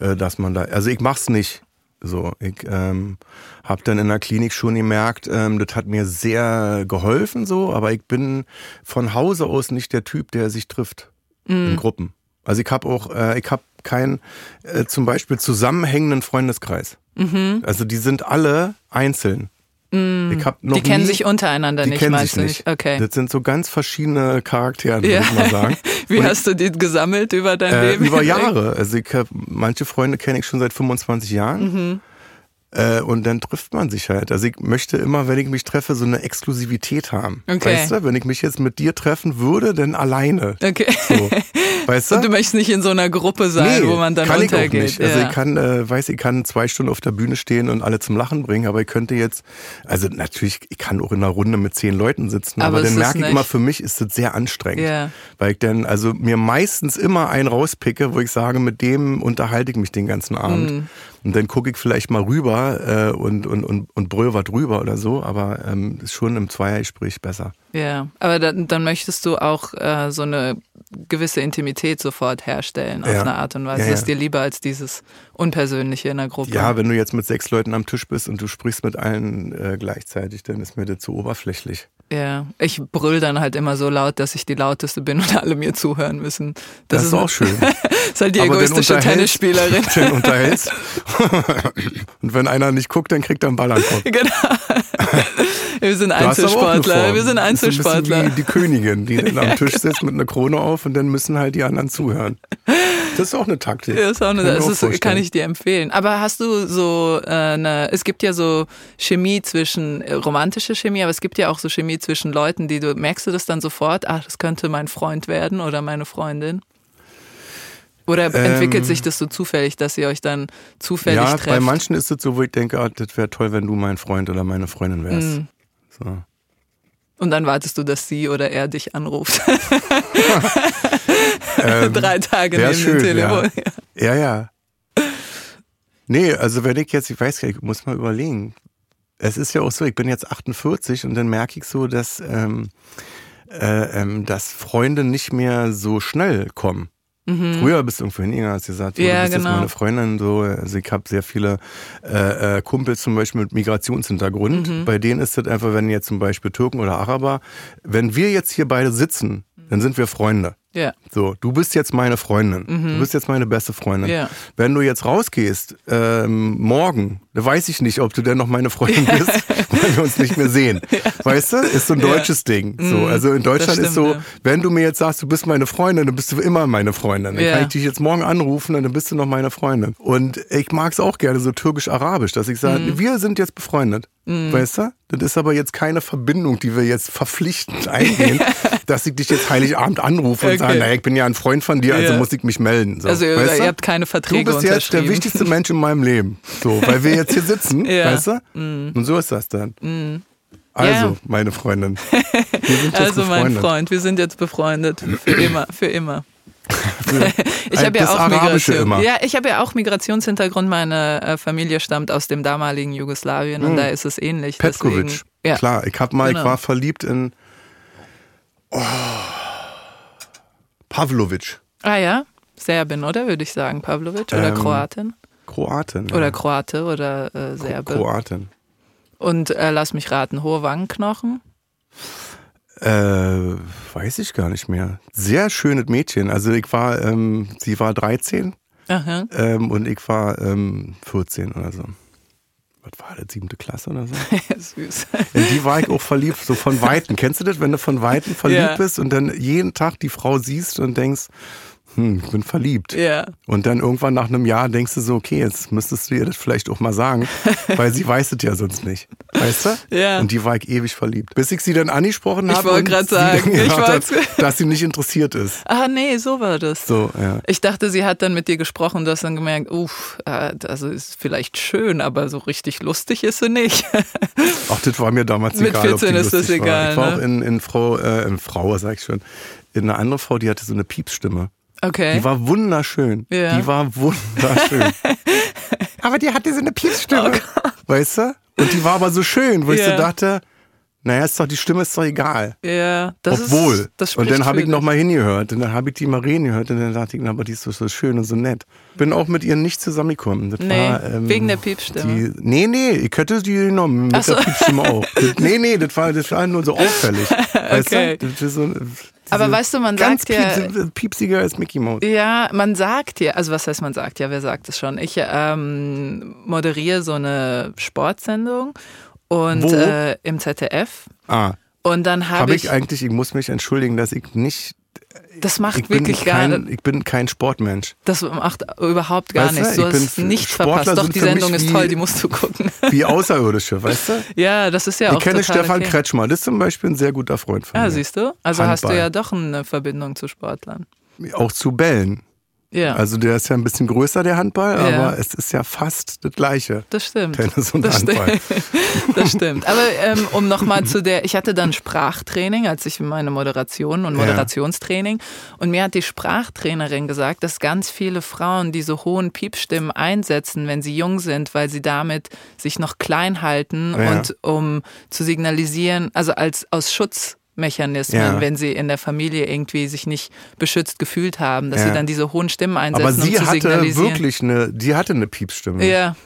äh, dass man da, also ich mach's nicht. So, ich ähm, habe dann in der Klinik schon gemerkt, ähm, das hat mir sehr geholfen so, aber ich bin von Hause aus nicht der Typ, der sich trifft Mhm. in Gruppen. Also ich habe auch, äh, ich habe keinen äh, zum Beispiel zusammenhängenden Freundeskreis. Also die sind alle einzeln. Ich hab noch. Die kennen nie, sich untereinander die nicht, kennen sich nicht. Okay. Das sind so ganz verschiedene Charaktere, Ja. würde ich mal sagen. Wie Und hast du die gesammelt über dein äh, Leben? über? Jahre. Also ich hab, manche Freunde kenne ich schon seit 25 Jahren. Mhm. Äh, und dann trifft man sich halt. Also ich möchte immer, wenn ich mich treffe, so eine Exklusivität haben. Okay. Weißt du, wenn ich mich jetzt mit dir treffen würde, dann alleine. Okay. So. Weißt du? Und du möchtest nicht in so einer Gruppe sein, wo man dann kann ich auch untergeht. nicht. Also ja. ich kann, äh, weiß, ich kann zwei Stunden auf der Bühne stehen und alle zum Lachen bringen, aber ich könnte jetzt, also natürlich, ich kann auch in einer Runde mit zehn Leuten sitzen, Aber aber, dann merke ich immer, für mich ist das sehr anstrengend. Ja. Weil ich dann, also mir meistens immer einen rauspicke, wo ich sage, mit dem unterhalte ich mich den ganzen Abend. Mhm. Und dann gucke ich vielleicht mal rüber äh, und, und, und, und brüll was drüber oder so, aber ähm, ist schon im Zweiergespräch besser. Ja, aber dann, dann möchtest du auch äh, so eine gewisse Intimität sofort herstellen, auf Ja. eine Art und Weise. Ja, Das ja. ist dir lieber als dieses Unpersönliche in der Gruppe. Ja, wenn du jetzt mit sechs Leuten am Tisch bist und du sprichst mit allen äh, gleichzeitig, dann ist mir das zu oberflächlich. Ja, ich brüll dann halt immer so laut, dass ich die lauteste bin und alle mir zuhören müssen. Das, ist auch schön. ist halt die Aber egoistische Tennisspielerin. Dann unterhältst. und wenn einer nicht guckt, dann kriegt er einen Ball an Kopf. genau. Wir sind Einzelsportler. Wir sind Das Einzelsportler. Wie die Königin, die dann am Tisch sitzt mit einer Krone auf und dann müssen halt die anderen zuhören. Das ist auch eine Taktik. Ja, ist auch eine, Kann das ist, kann ich dir empfehlen. Aber hast du so äh, eine, es gibt ja so Chemie zwischen, äh, romantische Chemie, aber es gibt ja auch so Chemie zwischen Leuten, die du, merkst du das dann sofort, ach, das könnte mein Freund werden oder meine Freundin? Oder entwickelt Ähm, sich das so zufällig, dass ihr euch dann zufällig Ja, trefft? bei manchen ist es so, wo ich denke, ah, das wäre toll, wenn du mein Freund oder meine Freundin wärst. Mhm. So. Und dann wartest du, dass sie oder er dich anruft. Ähm, Drei Tage neben schön, dem Telefon. Ja, ja. Nee, also wenn ich jetzt, ich weiß gar nicht, ich muss mal überlegen. Es ist ja auch so, ich bin jetzt 48 und dann merke ich so, dass, ähm, äh, ähm, dass Freunde nicht mehr so schnell kommen. Früher bist du irgendwo hingegangen, hast gesagt, so, Mhm. Ja, du bist genau. jetzt meine Freundin. So. Also ich habe sehr viele äh, äh, Kumpels zum Beispiel mit Migrationshintergrund. Mhm. Bei denen ist das einfach, wenn jetzt zum Beispiel Türken oder Araber, wenn wir jetzt hier beide sitzen, dann sind wir Freunde. Ja. So, du bist jetzt meine Freundin. Du bist jetzt meine beste Freundin. Mhm. Ja. Wenn du jetzt rausgehst, ähm, morgen, da weiß ich nicht, ob du denn noch meine Freundin bist, weil wir uns nicht mehr sehen. Weißt du? Ist so ein Ja. Mhm. deutsches Ding. So, also in Deutschland stimmt, ist so, ja. wenn du mir jetzt sagst, du bist meine Freundin, dann bist du immer meine Freundin. Dann Ja. kann ich dich jetzt morgen anrufen und dann bist du noch meine Freundin. Und ich mag es auch gerne so türkisch-arabisch, dass ich sage, Mhm. wir sind jetzt befreundet. Weißt du? Das ist aber jetzt keine Verbindung, die wir jetzt verpflichtend eingehen, dass ich dich jetzt Heiligabend anrufe und Okay. sage, naja, ich bin ja ein Freund von dir, also muss ich mich melden. So, Also ihr, weißt du? ihr habt keine Du Verträge bist jetzt der wichtigste Mensch in meinem Leben. So, weil wir jetzt hier sitzen, weißt du? Und so ist das dann. Also, Ja. meine Freundin. Also mein. Freund, wir sind jetzt befreundet für immer, für immer. Ich habe ja auch Arabische Migration. immer. Ja, ich habe ja auch Migrationshintergrund. Meine äh, Familie stammt aus dem damaligen Jugoslawien und da ist es ähnlich. Hm. Petkovic. Deswegen, ja. Klar, ich hab mal, Genau. ich war verliebt in oh, Pavlovic, Ah ja, Serbin, oder würde ich sagen, Pavlovic oder Ähm, Kroatin Kroatin. ja. oder Kroate oder äh, Serbe. Kroatin. Und äh, lass mich raten, hohe Wangenknochen. Äh, weiß ich gar nicht mehr. Sehr schönes Mädchen. Also ich war, ähm, sie war 13 Aha. Ähm, und ich war ähm, 14 oder so. Was war das, siebte Klasse oder so? Süß. In die war ich auch verliebt, so von Weitem. Kennst du das, wenn du von Weitem verliebt Ja. bist und dann jeden Tag die Frau siehst und denkst, hm, ich bin verliebt. Ja. Und dann irgendwann nach einem Jahr denkst du so, okay, jetzt müsstest du ihr das vielleicht auch mal sagen, weil sie weiß es ja sonst nicht. Weißt du? Ja. Und die war ich ewig verliebt. Bis ich sie dann angesprochen Ich habe. wollte und grad sie sagen, ich hat, dass sie nicht interessiert ist. Ah, nee, so war das. So, ja. Ich dachte, sie hat dann mit dir gesprochen, du hast dann gemerkt, uff, also ist vielleicht schön, aber so richtig lustig ist sie nicht. Auch das war mir damals Mit egal. die 14 ist das lustig war. egal, Ich war ne? auch in, in Frau, äh, in Frau, sag ich schon, in eine andere Frau, die hatte so eine Piepsstimme. Okay. Die war wunderschön. Ja. Die war wunderschön. aber die hatte so eine Piepsstimme. weißt du? Und die war aber so schön, wo ich Oh Ja. so dachte, naja, ist doch, die Stimme ist doch egal. ja, das Obwohl. ist. Das und dann habe ich für noch dich. mal hingehört. Und dann habe ich die mal reden gehört. Und dann dachte ich, na, aber die ist doch so schön und so nett. Bin auch mit ihr nicht zusammengekommen. Das Nee, war, ähm, wegen der Piepsstimme. Die, nee, nee, ich hätte die genommen. Mit Ach so. der Piepsstimme auch. Das, nee, nee, das war, das war nur so auffällig. Weißt Okay. du? Das ist so, Aber weißt du, man sagt ja- piepsi- piepsiger als Mickey Mouse. Ja, man sagt ja, also was heißt man sagt ja, wer sagt es schon? Ich ähm, moderiere so eine Sportsendung und äh, im ZDF. Ah, Und dann habe habe ich, ich eigentlich, ich muss mich entschuldigen, dass ich nicht, das macht ich wirklich gar kein, nicht, ich bin kein Sportmensch. das macht überhaupt gar Weißt du, nichts. Du ich hast nichts Sportler verpasst. Doch, die Sendung ist toll, die musst du gucken. Wie Außerirdische, weißt du? ja, das ist ja Ich auch kenne total Stefan okay. Kretschmer, das ist zum Beispiel ein sehr guter Freund von Ja, mir. siehst du? Also hast du Handball. ja doch eine Verbindung zu Sportlern. Auch zu Bällen. Ja, Also der ist ja ein bisschen größer, der Handball, Ja. aber es ist ja fast das Gleiche. das stimmt. Tennis und das Handball. Stimmt. das stimmt. Aber ähm, um nochmal zu der, ich hatte dann Sprachtraining, als ich meine Moderation und Ja. Moderationstraining. Und mir hat die Sprachtrainerin gesagt, dass ganz viele Frauen diese hohen Piepstimmen einsetzen, wenn sie jung sind, weil sie damit sich noch klein halten Ja. und um zu signalisieren, also als aus Schutzmechanismen, Ja. wenn sie in der Familie irgendwie sich nicht beschützt gefühlt haben, dass Ja. sie dann diese hohen Stimmen einsetzen, Aber sie um zu hatte signalisieren. wirklich eine, die hatte eine Piepsstimme. Ja.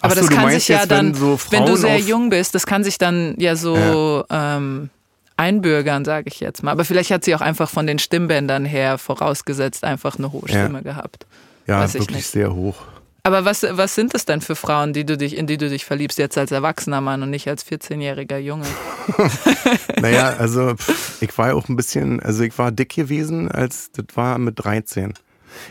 Aber so, das kann sich ja jetzt, dann, wenn so wenn du sehr jung bist, das kann sich dann ja so Ähm, einbürgern, sage ich jetzt mal. Aber vielleicht hat sie auch einfach von den Stimmbändern her vorausgesetzt einfach eine hohe Ja. Stimme gehabt. Ja, wirklich nicht. sehr hoch. Aber was, was sind es denn für Frauen, die du dich, in die du dich verliebst, jetzt als erwachsener Mann und nicht als 14-jähriger Junge? Naja, also ich war ja auch ein bisschen, also ich war dick gewesen, als das war mit 13.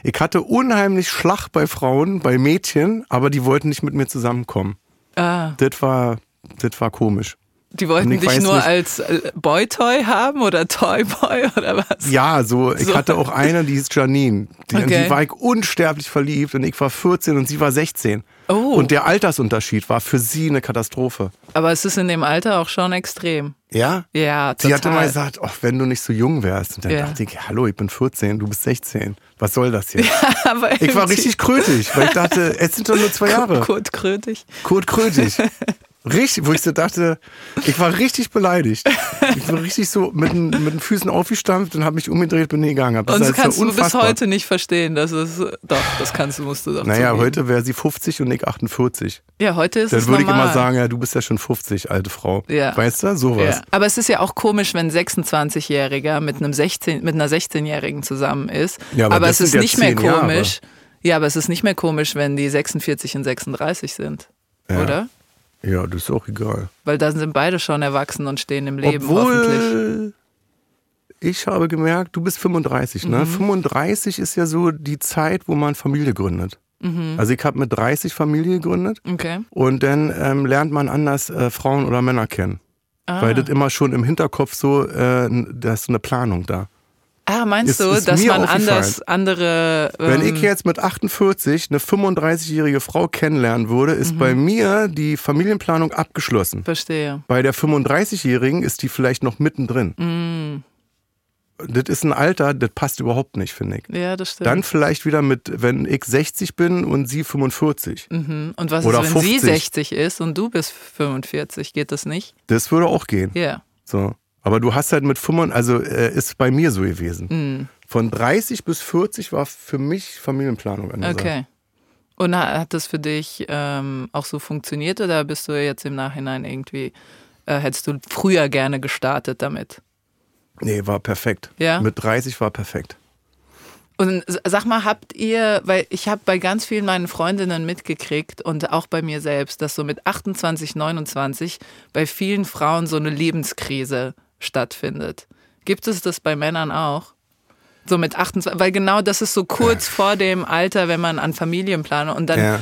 Ich hatte unheimlich Schlag bei Frauen, bei Mädchen, aber die wollten nicht mit mir zusammenkommen. Ah, Das war, das war komisch. Die wollten dich nur nicht- als äh, Boy-Toy haben oder Toy-Boy oder was? Ja, so, ich So. hatte auch eine, die hieß Janine. Die, in Okay. die war ich unsterblich verliebt und ich war 14 und sie war 16. Oh. Und der Altersunterschied war für sie eine Katastrophe. Aber es ist in dem Alter auch schon extrem. Ja? Ja, total. Sie hatte mal gesagt, ach, wenn du nicht so jung wärst. Und dann Ja. dachte ich, hallo, ich bin 14, du bist 16. Was soll das hier? Aber Ich war richtig krötig, weil ich dachte, es sind doch nur zwei Jahre. Kurt Krötig. Kurt Krötig. Richtig, wo ich so dachte, ich war richtig beleidigt. Ich war richtig so mit den, mit den Füßen aufgestampft und habe mich umgedreht, bin gegangen. Hab Und das kannst du bis heute nicht verstehen. Das ist, doch, das kannst du, musst du doch Naja, zugeben. heute wäre sie 50 und ich 48. Ja, heute ist Dann es würde ich immer sagen, ja, du bist ja schon 50, alte Frau. Ja. Weißt du, sowas. Ja. Aber es ist ja auch komisch, wenn ein 26-Jähriger mit einem 16, mit einer 16-Jährigen zusammen ist. Ja, aber es das sind ist ja nicht mehr zehn Jahre. komisch. Ja, aber es ist nicht mehr komisch, wenn die 46 und 36 sind. Ja. Oder? Ja, das ist auch egal. Weil dann sind beide schon erwachsen und stehen im Leben hoffentlich. Obwohl, ich habe gemerkt, du bist 35, Mhm. ne? 35 ist ja so die Zeit, wo man Familie gründet. Mhm. Also ich habe mit 30 Familie gegründet Okay. und dann ähm, lernt man anders äh, Frauen oder Männer kennen. Ah. Weil das immer schon im Hinterkopf so, äh, da ist eine Planung da. Ah, meinst Ist- du, dass man anders andere. Wenn ähm, ich jetzt mit 48 eine 35-jährige Frau kennenlernen würde, ist Mhm. bei mir die Familienplanung abgeschlossen. Verstehe. Bei der 35-jährigen ist die vielleicht noch mittendrin. Mm, Das ist ein Alter, das passt überhaupt nicht, finde ich. ja, das stimmt. Dann vielleicht wieder mit, wenn ich 60 bin und sie 45. Mhm. Und was Oder ist, wenn sie 50? 60 ist und du bist 45? Geht das nicht? Das würde auch gehen. Ja. So. Aber du hast halt mit 35, also äh, ist bei mir so gewesen. Mhm. Von 30 bis 40 war für mich Familienplanung angesagt. Okay. Und ha- hat das für dich ähm, auch so funktioniert oder bist du jetzt im Nachhinein irgendwie, äh, hättest du früher gerne gestartet damit? Nee, war perfekt. Ja? Mit 30 war perfekt. Und sag mal, habt ihr, weil ich habe bei ganz vielen meinen Freundinnen mitgekriegt und auch bei mir selbst, dass so mit 28, 29 bei vielen Frauen so eine Lebenskrise stattfindet. Gibt es das bei Männern auch? So mit 28, weil genau das ist so kurz vor dem Alter, wenn man an Familienplanung und dann Ja.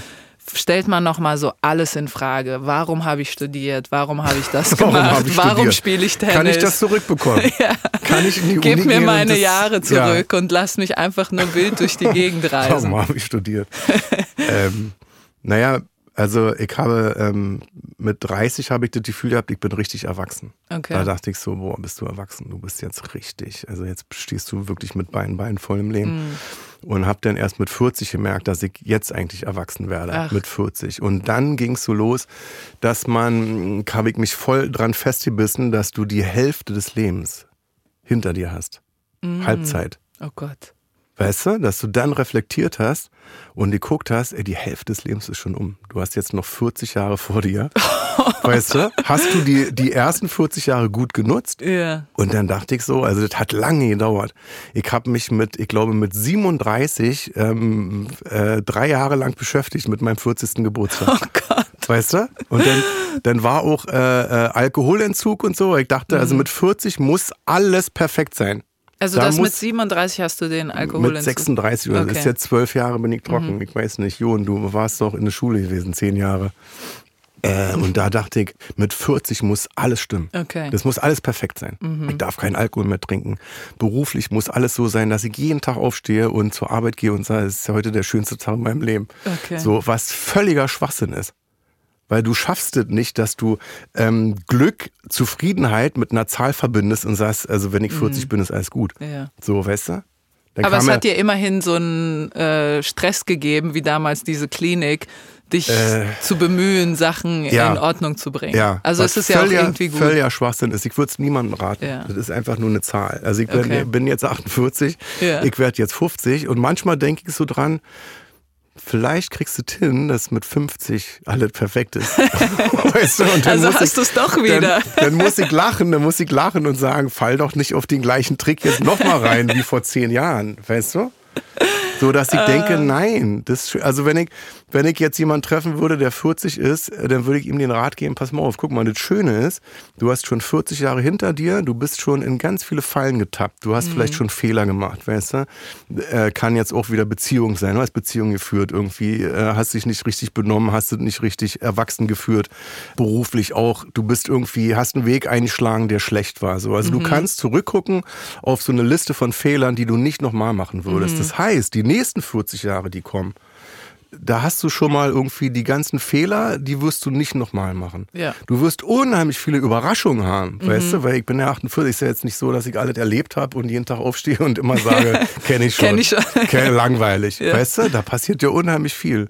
stellt man nochmal so alles in Frage. Warum habe ich studiert? Warum habe ich das Warum gemacht? ich Warum studiert? spiele ich Tennis? Kann ich das zurückbekommen? Kann ich in die Gib Uni mir meine das- Jahre zurück und lass mich einfach nur wild durch die Gegend Ja, reisen. warum habe ich studiert? ähm, naja, also ich habe ähm, mit 30 habe ich das Gefühl gehabt, ich bin richtig erwachsen. Okay. Da dachte ich so, boah, bist du erwachsen, du bist jetzt richtig. Also jetzt stehst du wirklich mit beiden Beinen voll im Leben. Mhm. Und habe dann erst mit 40 gemerkt, dass ich jetzt eigentlich erwachsen werde, Ach. mit 40. Und dann ging es so los, dass man, habe ich mich voll dran festgebissen, dass du die Hälfte des Lebens hinter dir hast. Mhm. Halbzeit. Oh Gott. Weißt du, dass du dann reflektiert hast und geguckt hast, ey, die Hälfte des Lebens ist schon um. Du hast jetzt noch 40 Jahre vor dir. weißt du, hast du die, die ersten 40 Jahre gut genutzt? Ja. Und dann dachte ich so, also das hat lange gedauert. Ich habe mich mit, ich glaube mit 37 ähm, äh, drei Jahre lang beschäftigt mit meinem 40. Geburtstag. Oh Gott. Weißt du? Und dann, dann war auch äh, äh, Alkoholentzug und so. Ich dachte, also mit 40 muss alles perfekt sein. Also Da das mit muss- 37 hast du den Alkohol Mit 36 oder Okay. Mhm. das ist jetzt zwölf Jahre bin ich trocken. Ich weiß nicht, Jon, du warst doch in der Schule gewesen, zehn Jahre. Äh, und da dachte ich, mit 40 muss alles stimmen. Okay. Mhm. Das muss alles perfekt sein. Ich darf keinen Alkohol mehr trinken. Beruflich muss alles so sein, dass ich jeden Tag aufstehe und zur Arbeit gehe und sage, es ist heute der schönste Tag in meinem Leben. Okay. So, was völliger Schwachsinn ist. Weil du schaffst es nicht, dass du ähm, Glück, Zufriedenheit mit einer Zahl verbindest und sagst, also wenn ich 40 bin, ist alles gut. Mhm. Ja. So, weißt du? Dann Aber es hat dir immerhin so einen äh, Stress gegeben, wie damals diese Klinik, dich zu bemühen, Sachen Äh. ja. in Ordnung zu bringen. Ja, also es ist ja auch irgendwie gut. Völliger Schwachsinn ist. Ich würde es niemandem raten. Ja. Das ist einfach nur eine Zahl. Also ich bin, Okay. bin jetzt 48, Ja. ich werde jetzt 50 und manchmal denke ich so dran, vielleicht kriegst du es hin, dass mit 50 alles perfekt ist. weißt du? Also hast ich- du's doch wieder. Dann, dann muss ich lachen, dann muss ich lachen und sagen, fall doch nicht auf den gleichen Trick jetzt nochmal rein wie vor zehn Jahren. Weißt du? So dass ich denke, nein, das, also wenn ich, wenn ich jetzt jemanden treffen würde, der 40 ist, äh, dann würde ich ihm den Rat geben, pass mal auf, guck mal, das Schöne ist, du hast schon 40 Jahre hinter dir, du bist schon in ganz viele Fallen getappt, du hast vielleicht schon Fehler gemacht, weißt du? Äh, kann jetzt auch wieder Beziehung sein, du hast Beziehung geführt, irgendwie äh, hast dich nicht richtig benommen, hast du nicht richtig erwachsen geführt, beruflich auch, du bist irgendwie, hast einen Weg eingeschlagen, der schlecht war, so. Also du kannst zurückgucken auf so eine Liste von Fehlern, die du nicht nochmal machen würdest. Das heißt, die nächsten 40 Jahre, die kommen, da hast du schon mal irgendwie die ganzen Fehler, die wirst du nicht nochmal machen. Ja. Du wirst unheimlich viele Überraschungen haben, weißt du, weil ich bin ja 48, ist ja jetzt nicht so, dass ich alles erlebt habe und jeden Tag aufstehe und immer sage, kenne ich schon. Kenn ich schon. Kenn- langweilig, Ja. weißt du, da passiert ja unheimlich viel.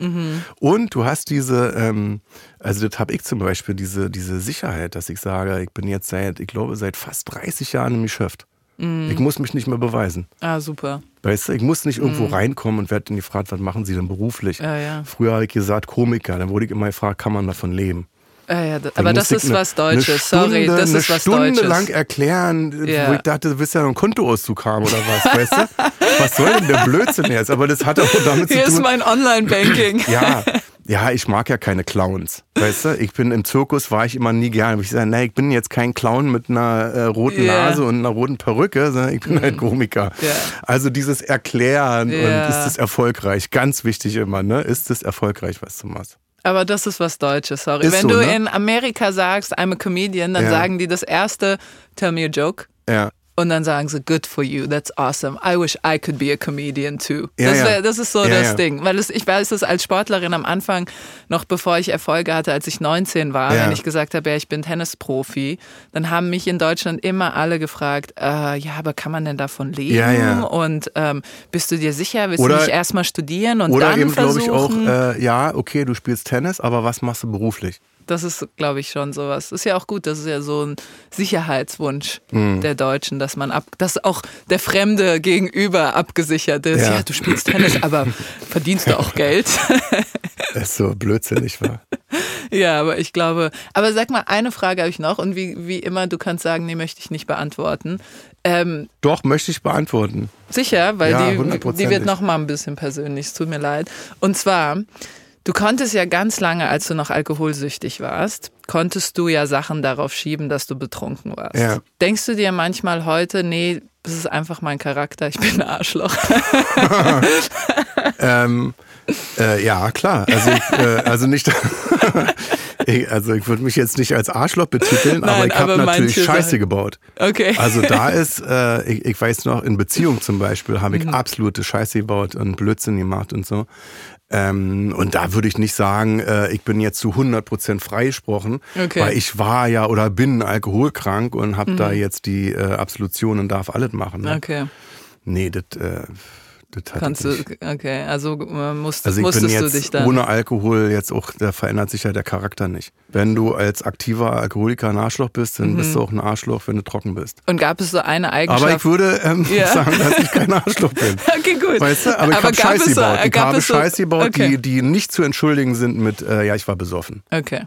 Und du hast diese, ähm, also das habe ich zum Beispiel, diese, diese Sicherheit, dass ich sage, ich bin jetzt seit, ich glaube, seit fast 30 Jahren im Geschäft. Ich muss mich nicht mehr beweisen. Ah, super. Weißt du, ich muss nicht irgendwo reinkommen und werde dann gefragt, was machen Sie denn beruflich? Ja, ja. Früher habe ich gesagt, Komiker, dann wurde ich immer gefragt, kann man davon leben? Ah, ja, da- aber das ist eine- was Deutsches. eine Sorry, Stunde, das ist was Stunde Deutsches. lang erklären, Ja. wo ich dachte, du willst ja noch einen Kontoauszug haben oder was, weißt du? Was soll denn der Blödsinn jetzt? Aber das hat auch damit Hier zu ist tun. mein Online-Banking. Ja, ja, ich mag ja keine Clowns. Weißt du, ich bin im Zirkus, war ich immer nie gern. Ich sage, nee, ich bin jetzt kein Clown mit einer äh, roten. Mhm. Nase und einer roten Perücke, sondern ich bin halt Komiker. Ja. Also dieses Erklären Ja. und ist es erfolgreich, ganz wichtig immer, ne? Ist es erfolgreich, was du machst? Aber das ist was Deutsches, sorry. Ist Wenn so, du ne? in Amerika sagst, I'm a comedian, dann Ja. sagen die das erste, tell me a joke. Ja. Und dann sagen sie, good for you, that's awesome. I wish I could be a comedian too. Ja, das, wär, das ist so Ja, das ja. Ding. Weil es, ich weiß es als Sportlerin am Anfang, noch bevor ich Erfolge hatte, als ich 19 war, wenn ich gesagt habe, ja, ich bin Tennisprofi, dann haben mich in Deutschland immer alle gefragt, äh, ja, aber kann man denn davon leben? Ja, ja. Und ähm, bist du dir sicher, willst Oder- du nicht erstmal studieren und Oder dann eben, glaube ich, auch, versuchen? äh, ja, okay, du spielst Tennis, aber was machst du beruflich? Das ist, glaube ich, schon sowas. Ist ja auch gut, das ist ja so ein Sicherheitswunsch Mhm. der Deutschen, dass man ab, dass auch der Fremde gegenüber abgesichert ist. Ja. Ja, du spielst Tennis, aber verdienst du auch Geld? Es so blödsinnig war. Ja, aber ich glaube, aber sag mal, eine Frage habe ich noch und wie, wie immer, du kannst sagen, nee, möchte ich nicht beantworten. Ähm, Doch, möchte ich beantworten. sicher, weil Ja, die, die wird noch mal ein bisschen persönlich, es tut mir leid. Und zwar, du konntest ja ganz lange, als du noch alkoholsüchtig warst, konntest du ja Sachen darauf schieben, dass du betrunken warst. Ja. Denkst du dir manchmal heute, nee, das ist einfach mein Charakter, ich bin ein Arschloch. Ähm, äh, ja, klar. Also, ich, äh, also nicht. ich, also ich würde mich jetzt nicht als Arschloch betiteln, aber Nein, ich habe aber natürlich Scheiße Sachen- gebaut. Okay. Also da ist, äh, ich, ich weiß noch, in Beziehung zum Beispiel habe ich Mhm. absolute Scheiße gebaut und Blödsinn gemacht und so. Ähm, und da würde ich nicht sagen, äh, ich bin jetzt zu 100% freigesprochen, Okay. weil ich war ja oder bin alkoholkrank und habe da Mhm. jetzt die äh, Absolution und darf alles machen. Ne? Okay, Nee, das, äh, das kannst du, okay, also äh, musst, Also ich musstest bin du dich jetzt dann. ohne Alkohol jetzt auch, da verändert sich ja der Charakter nicht. Wenn du als aktiver Alkoholiker ein Arschloch bist, dann bist du auch ein Arschloch, wenn du trocken bist. Und gab es so eine Eigenschaft? Aber ich würde ähm, Ja. sagen, dass ich kein Arschloch bin. okay, gut. Weißt du, aber ich habe so- gebaut. Ich habe Scheiße gebaut, die, die nicht zu entschuldigen sind mit, äh, ja, ich war besoffen. Okay.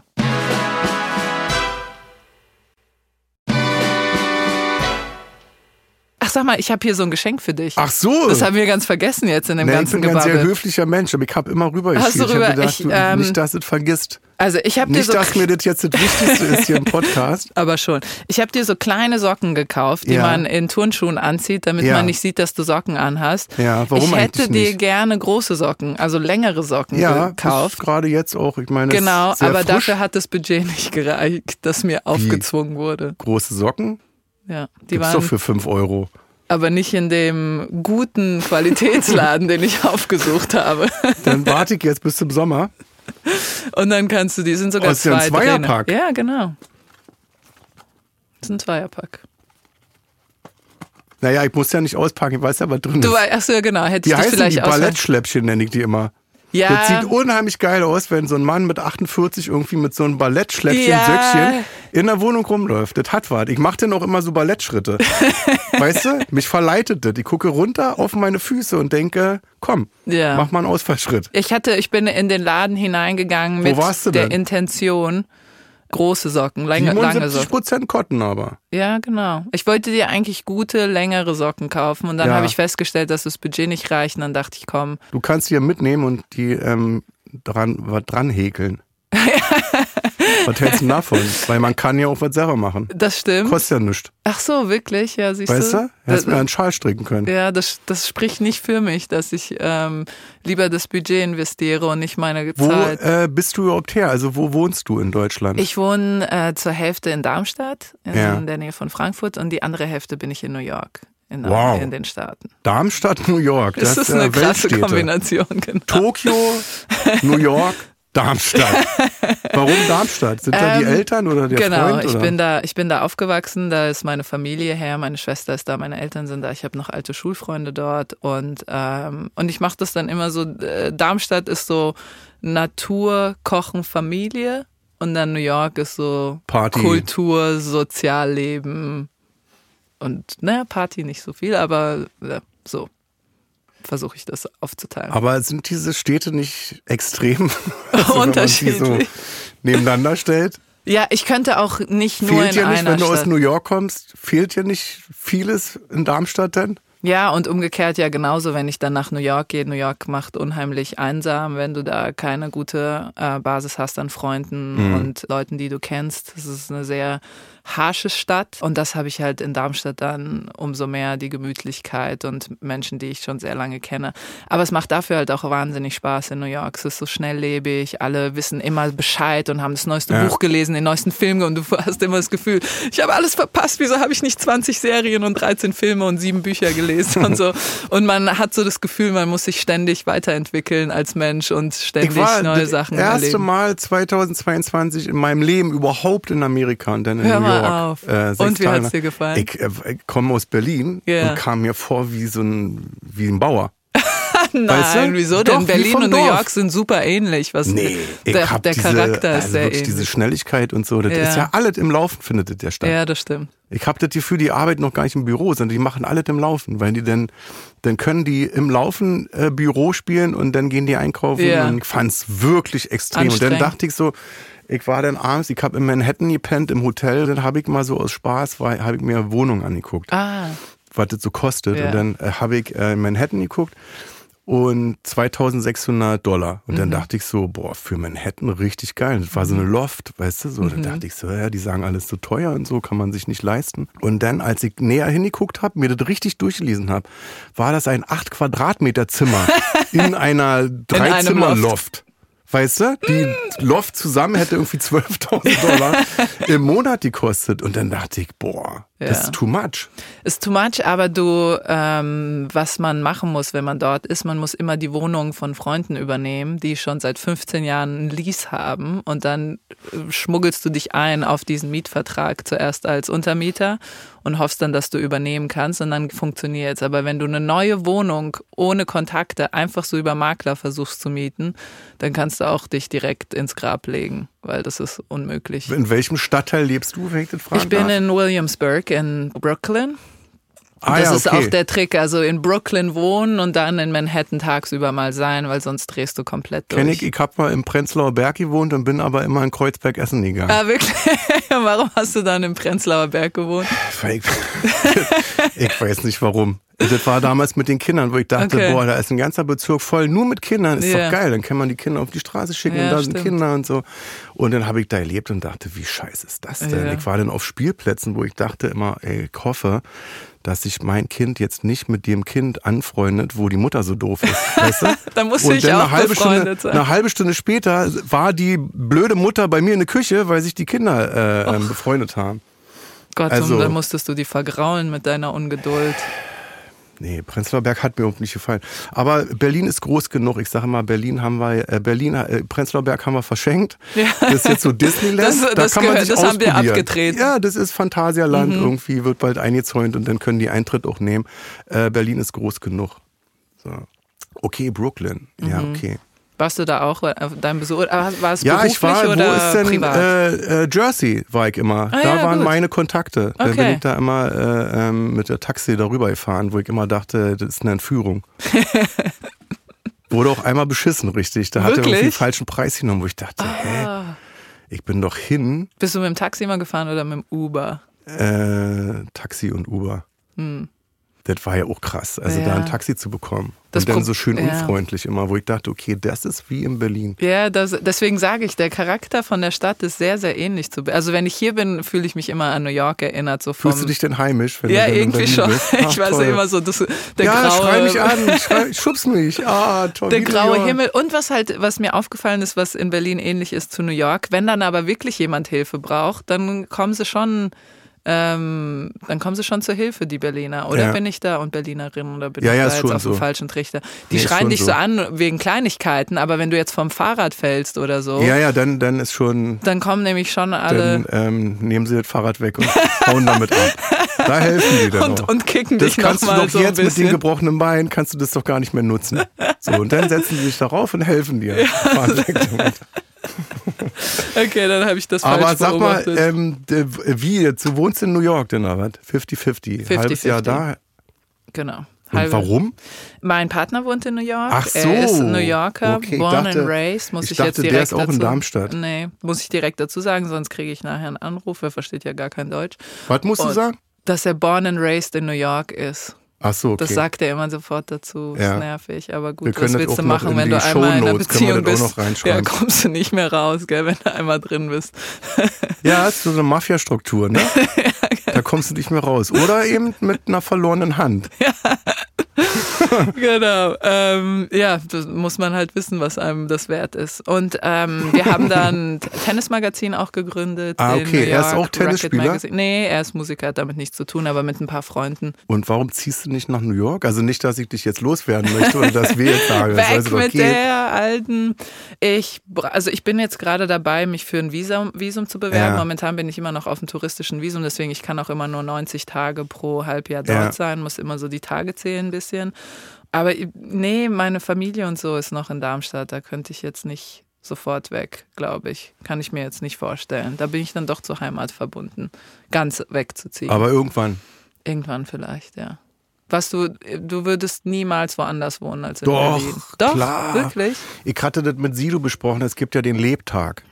Ach, sag mal, ich habe hier so ein Geschenk für dich. Ach so. Das haben wir ganz vergessen jetzt in dem Nee, ich ganzen bin ein sehr höflicher Mensch, aber ich habe immer rüber Hast du Ich rüber? habe gedacht, Ich, du, ähm, nicht, dass du es vergisst. Also ich habe dir Nicht, so dass mir das jetzt das Wichtigste ist hier im Podcast. aber schon. Ich habe dir so kleine Socken gekauft, die Ja. man in Turnschuhen anzieht, damit Ja. man nicht sieht, dass du Socken anhast. Ja, warum ich hätte dir nicht? gerne große Socken, also längere Socken Ja, gekauft. gerade jetzt auch. Ich meine, Genau, aber frisch. dafür hat das Budget nicht gereicht, das mir aufgezwungen wurde. große Socken. Ja, die Gibt's waren doch für 5 Euro. aber nicht in dem guten Qualitätsladen, den ich aufgesucht habe. Dann warte ich jetzt bis zum Sommer. Und dann kannst du, die sind sogar Oh, ist ja ein zwei Zweierpack. Trainer. Ja, genau. Das ist ein Zweierpack. Naja, ich muss ja nicht auspacken, ich weiß ja, was drin Du ist. weißt, ach so, ja, genau, hätte Die ich heißen vielleicht die. Ballettschläppchen, nenne ich die immer. Das Ja, sieht unheimlich geil aus, wenn so ein Mann mit 48 irgendwie mit so einem Ballettschläppchen, Ja. Söckchen in der Wohnung rumläuft. Das hat was. Ich mache dann auch immer so Ballettschritte. weißt du? Mich verleitet das. Ich gucke runter auf meine Füße und denke, komm, Ja. mach mal einen Ausfallschritt. ich hatte, ich bin in den Laden hineingegangen mit warst du der? Intention, große Socken, lange, lange 77 Socken. Prozent Cotton aber. Ja, genau. Ich wollte dir eigentlich gute, längere Socken kaufen und dann Ja. habe ich festgestellt, dass das Budget nicht reicht und dann dachte ich, komm, Du kannst die ja mitnehmen und die ähm, dran, dran häkeln. was hältst du davon? Weil man kann ja auch was selber machen. das stimmt. Kostet ja nichts. Ach so, wirklich? Ja, siehst Weißt du? du? Hättest mir einen Schal stricken können. Ja, das, das spricht nicht für mich, dass ich ähm, lieber das Budget investiere und nicht meine Wo Zeit. äh, bist du überhaupt her? Also wo wohnst du in Deutschland? Ich wohne äh, zur Hälfte in Darmstadt, in Ja. der Nähe von Frankfurt, und die andere Hälfte bin ich in New York, in, Wow. in den Staaten. Darmstadt, New York. Das, ist eine äh, krasse. Kombination, genau. Tokio, New York, Darmstadt. Warum Darmstadt? Sind da die Ähm, Eltern oder der genau, Freund? ich oder? bin da, ich bin da aufgewachsen, da ist meine Familie her, meine Schwester ist da, meine Eltern sind da, ich habe noch alte Schulfreunde dort und ähm, und ich mache das dann immer so. Äh, Darmstadt ist so Natur, Kochen, Familie und dann New York ist so Party. Kultur, Sozialleben und naja Party nicht so viel, aber ja, so versuche ich das aufzuteilen. Aber sind diese Städte nicht extrem also, wenn man sie so Unterschiedlich. nebeneinander stellt? Ja, ich könnte auch nicht nur Fehlt in dir nicht, einer wenn du aus Stadt. New York kommst, fehlt dir nicht vieles in Darmstadt denn? Ja, und umgekehrt ja genauso, wenn ich dann nach New York gehe. New York macht unheimlich einsam, wenn du da keine gute äh, Basis hast an Freunden Mhm. und Leuten, die du kennst. Das ist eine sehr harsche Stadt und das habe ich halt in Darmstadt dann umso mehr die Gemütlichkeit und Menschen, die ich schon sehr lange kenne. Aber es macht dafür halt auch wahnsinnig Spaß in New York. Es ist so schnelllebig, alle wissen immer Bescheid und haben das neueste Ja. Buch gelesen, den neuesten Film und du hast immer das Gefühl, ich habe alles verpasst, wieso habe ich nicht 20 Serien und 13 Filme und sieben Bücher gelesen und so. Und man hat so das Gefühl, man muss sich ständig weiterentwickeln als Mensch und ständig Ich war neue das Sachen erste erleben. Mal 2022 in meinem Leben überhaupt in Amerika und dann in Hör New mal York. auf. Äh, Und wie Tage hat's dir gefallen? Ich, äh, ich komme aus Berlin Ja. und kam mir vor wie so ein, wie ein Bauer. Nein, Weißt du? wieso Doch, denn? Berlin und New Dorf. York sind super ähnlich. Was Nee, der, der diese, Charakter ist also sehr ähnlich. diese Schnelligkeit und so. Das Ja. ist ja alles im Laufen findet das ja statt. ja, das stimmt. Ich habe das Gefühl, die arbeiten noch gar nicht im Büro, sondern die machen alles im Laufen, weil die dann, dann können die im Laufen äh, Büro spielen und dann gehen die einkaufen Ja. und ich fand's wirklich extrem. Und dann dachte ich so, ich war dann abends, ich habe in Manhattan gepennt im Hotel, dann habe ich mal so aus Spaß, habe ich mir eine Wohnung angeguckt, Ah, was das so kostet. Ja. Und dann äh, habe ich äh, in Manhattan geguckt und 2600 Dollar. Und Mhm. dann dachte ich so, boah, für Manhattan richtig geil. Das war so eine Loft, weißt du, so. Mhm. Dann dachte ich so, ja, die sagen alles so teuer und so, kann man sich nicht leisten. Und dann, als ich näher hingeguckt habe, mir das richtig durchgelesen habe, war das ein 8 Quadratmeter Zimmer in einer Dreizimmer-Loft. Weißt du, die Loft zusammen hätte irgendwie 12.000 Dollar im Monat gekostet. Und dann dachte ich, boah, das Ja. ist too much. ist too much, aber du, ähm, was man machen muss, wenn man dort ist, man muss immer die Wohnung von Freunden übernehmen, die schon seit 15 Jahren einen Lease haben und dann äh, schmuggelst du dich ein auf diesen Mietvertrag zuerst als Untermieter und hoffst dann, dass du übernehmen kannst und dann funktioniert's. Aber wenn du eine neue Wohnung ohne Kontakte einfach so über Makler versuchst zu mieten, dann kannst du auch dich direkt ins Grab legen, weil das ist unmöglich. In welchem Stadtteil lebst du, wenn ich das fragen Ich bin darf? in Williamsburg in Brooklyn. Ah, das ja, ist okay. auch der Trick. Also in Brooklyn wohnen und dann in Manhattan tagsüber mal sein, weil sonst drehst du komplett durch. Kenn ich, ich habe mal im Prenzlauer Berg gewohnt und bin aber immer in Kreuzberg essen gegangen. Ah, wirklich? Warum hast du dann im Prenzlauer Berg gewohnt? Ich, ich weiß nicht warum. Das war damals mit den Kindern, wo ich dachte, Okay. boah, da ist ein ganzer Bezirk voll nur mit Kindern. Ist Ja. doch geil. Dann kann man die Kinder auf die Straße schicken Ja, und da sind stimmt. Kinder und so. Und dann habe ich da erlebt und dachte, wie scheiße ist das denn? Ja. Ich war dann auf Spielplätzen, wo ich dachte immer, ey, ich hoffe, dass sich mein Kind jetzt nicht mit dem Kind anfreundet, wo die Mutter so doof ist. Weißt du? Da musst und ich dann auch eine halbe Stunde, sein. eine halbe Stunde später war die blöde Mutter bei mir in der Küche, weil sich die Kinder äh, ähm, befreundet haben. Gott, Also- und dann musstest du die vergraulen mit deiner Ungeduld. Nee, Prenzlauer Berg hat mir überhaupt nicht gefallen. Aber Berlin ist groß genug. Ich sage mal, Berlin haben wir, äh, Berlin, äh, Prenzlauer Berg haben wir verschenkt. Das ist jetzt so Disneyland. Das- da das kann man sich das haben wir. Mhm. Ja, das ist Phantasialand. Irgendwie wird bald eingezäunt und dann können die Eintritt auch nehmen. Äh, Berlin ist groß genug. So. Okay, Brooklyn. Ja, Mhm. okay. Warst du da auch auf deinem Besuch? War es Ja, beruflich ich war, oder wo ist denn privat? äh, äh, Jersey war ich immer. Ah, da ja, waren gut. meine Kontakte. Dann bin Okay. ich da immer äh, ähm, mit der Taxi darüber gefahren, wo ich immer dachte, das ist eine Entführung. Wurde auch einmal beschissen, richtig. Da hat er irgendwie? Ah. den falschen Preis genommen, wo ich dachte, hä? Ich bin doch hin, Bist du mit dem Taxi mal gefahren oder mit dem Uber? äh, Taxi und Uber. Das war ja auch krass, also. Ja. da ein Taxi zu bekommen. Das und dann so schön ja. unfreundlich immer, wo ich dachte, okay, das ist wie in Berlin. Ja, das, deswegen sage ich, der Charakter von der Stadt ist sehr, sehr ähnlich zu. Also wenn ich hier bin, fühle ich mich immer an New York erinnert. So vom, Fühlst du dich denn heimisch, wenn ja, du dann in irgendwie schon. bist? Ach, ich weiß ja immer so, das, der ja, graue, schrei mich an, schrei, schubs mich. Ah, toll. der graue. Himmel. Und was halt, was mir aufgefallen ist, was in Berlin ähnlich ist zu New York, wenn dann aber wirklich jemand Hilfe braucht, dann kommen sie schon. Ähm, dann kommen sie schon zur Hilfe, die Berliner. Oder Ja. bin ich da und Berlinerin oder bin Ja, ich ja, da jetzt auf dem so. falschen Trichter? Die Nee, schreien dich so an wegen Kleinigkeiten, aber wenn du jetzt vom Fahrrad fällst oder so, Ja, ja, dann, dann ist schon, dann kommen nämlich schon alle dann ähm, nehmen sie das Fahrrad weg und hauen damit ab. Da helfen die dann und, auch. und kicken das dich noch kannst du mal doch so jetzt mit den bisschen. gebrochenen Beinen, kannst du das doch gar nicht mehr nutzen. So, und dann setzen sie sich darauf und helfen dir. Damit. Okay, dann habe ich das Aber falsch sag mal, beobachtet. ähm, d- wie, du wohnst in New York denn, oder was? 50-50. Halbes Jahr 50-50. da. genau. Und Halbe- warum? Mein Partner wohnt in New York. Ach so. Er ist New Yorker, Okay, born dachte- and raised. Muss ich ich, dachte, jetzt der direkt ist auch in dazu, Darmstadt. Nee, muss ich direkt dazu sagen, sonst kriege ich nachher einen Anruf. Er versteht ja gar kein Deutsch. Was musst du Und- sagen? Dass er born and raised in New York ist. Ach so, okay. Das sagt er immer sofort dazu. Ja. Ist nervig, aber gut, was das willst du machen, wenn du einmal in einer Beziehung bist? Ja, kommst du nicht mehr raus, gell, wenn du einmal drin bist. Ja, ist so eine Mafia-Struktur, ne? Da kommst du nicht mehr raus. Oder eben mit einer verlorenen Hand. Genau. Ähm, ja, das muss man halt wissen, was einem das wert ist. Und ähm, wir haben dann ein Tennismagazin auch gegründet. Ah, okay. Er ist auch Tennisspieler? Magazine. Nee, er ist Musiker, hat damit nichts zu tun, aber mit ein paar Freunden. Und warum ziehst du nicht nach New York? Also nicht, dass ich dich jetzt loswerden möchte oder dass wir jetzt sagen, Weg doch mit der alten. Ich, also ich bin jetzt gerade dabei, mich für ein Visum, Visum zu bewerben. Ja. Momentan bin ich immer noch auf dem touristischen Visum, deswegen ich kann auch immer nur 90 Tage pro Halbjahr dort Ja. sein, muss immer so die Tage zählen ein bisschen. Aber nee, meine Familie und so ist noch in Darmstadt. Da könnte ich jetzt nicht sofort weg, glaube ich. Kann ich mir jetzt nicht vorstellen. Da bin ich dann doch zur Heimat verbunden, ganz wegzuziehen. Aber irgendwann. Irgendwann vielleicht, ja. Was du, du würdest niemals woanders wohnen als in Doch, Berlin. Doch, klar. wirklich. Ich hatte das mit Sido besprochen, es gibt ja den Lebtag,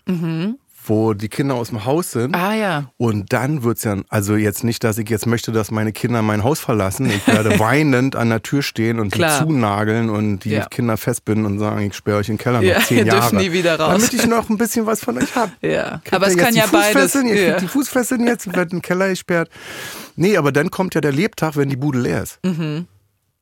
wo die Kinder aus dem Haus sind. Ah ja, Und dann wird's ja, also jetzt nicht, dass ich jetzt möchte, dass meine Kinder mein Haus verlassen. Ich werde weinend an der Tür stehen und die Klar. zunageln und die Ja. Kinder festbinden und sagen, ich sperre euch in den Keller Ja, noch zehn Jahre. nie wieder raus. Damit ich noch ein bisschen was von euch habe. ja. Kriegt Aber es kann ja beides. Ihr Ja. kriegt die Fußfesseln jetzt und wird in den Keller gesperrt. Nee, aber dann kommt ja der Lebtag, wenn die Bude leer ist. Mhm.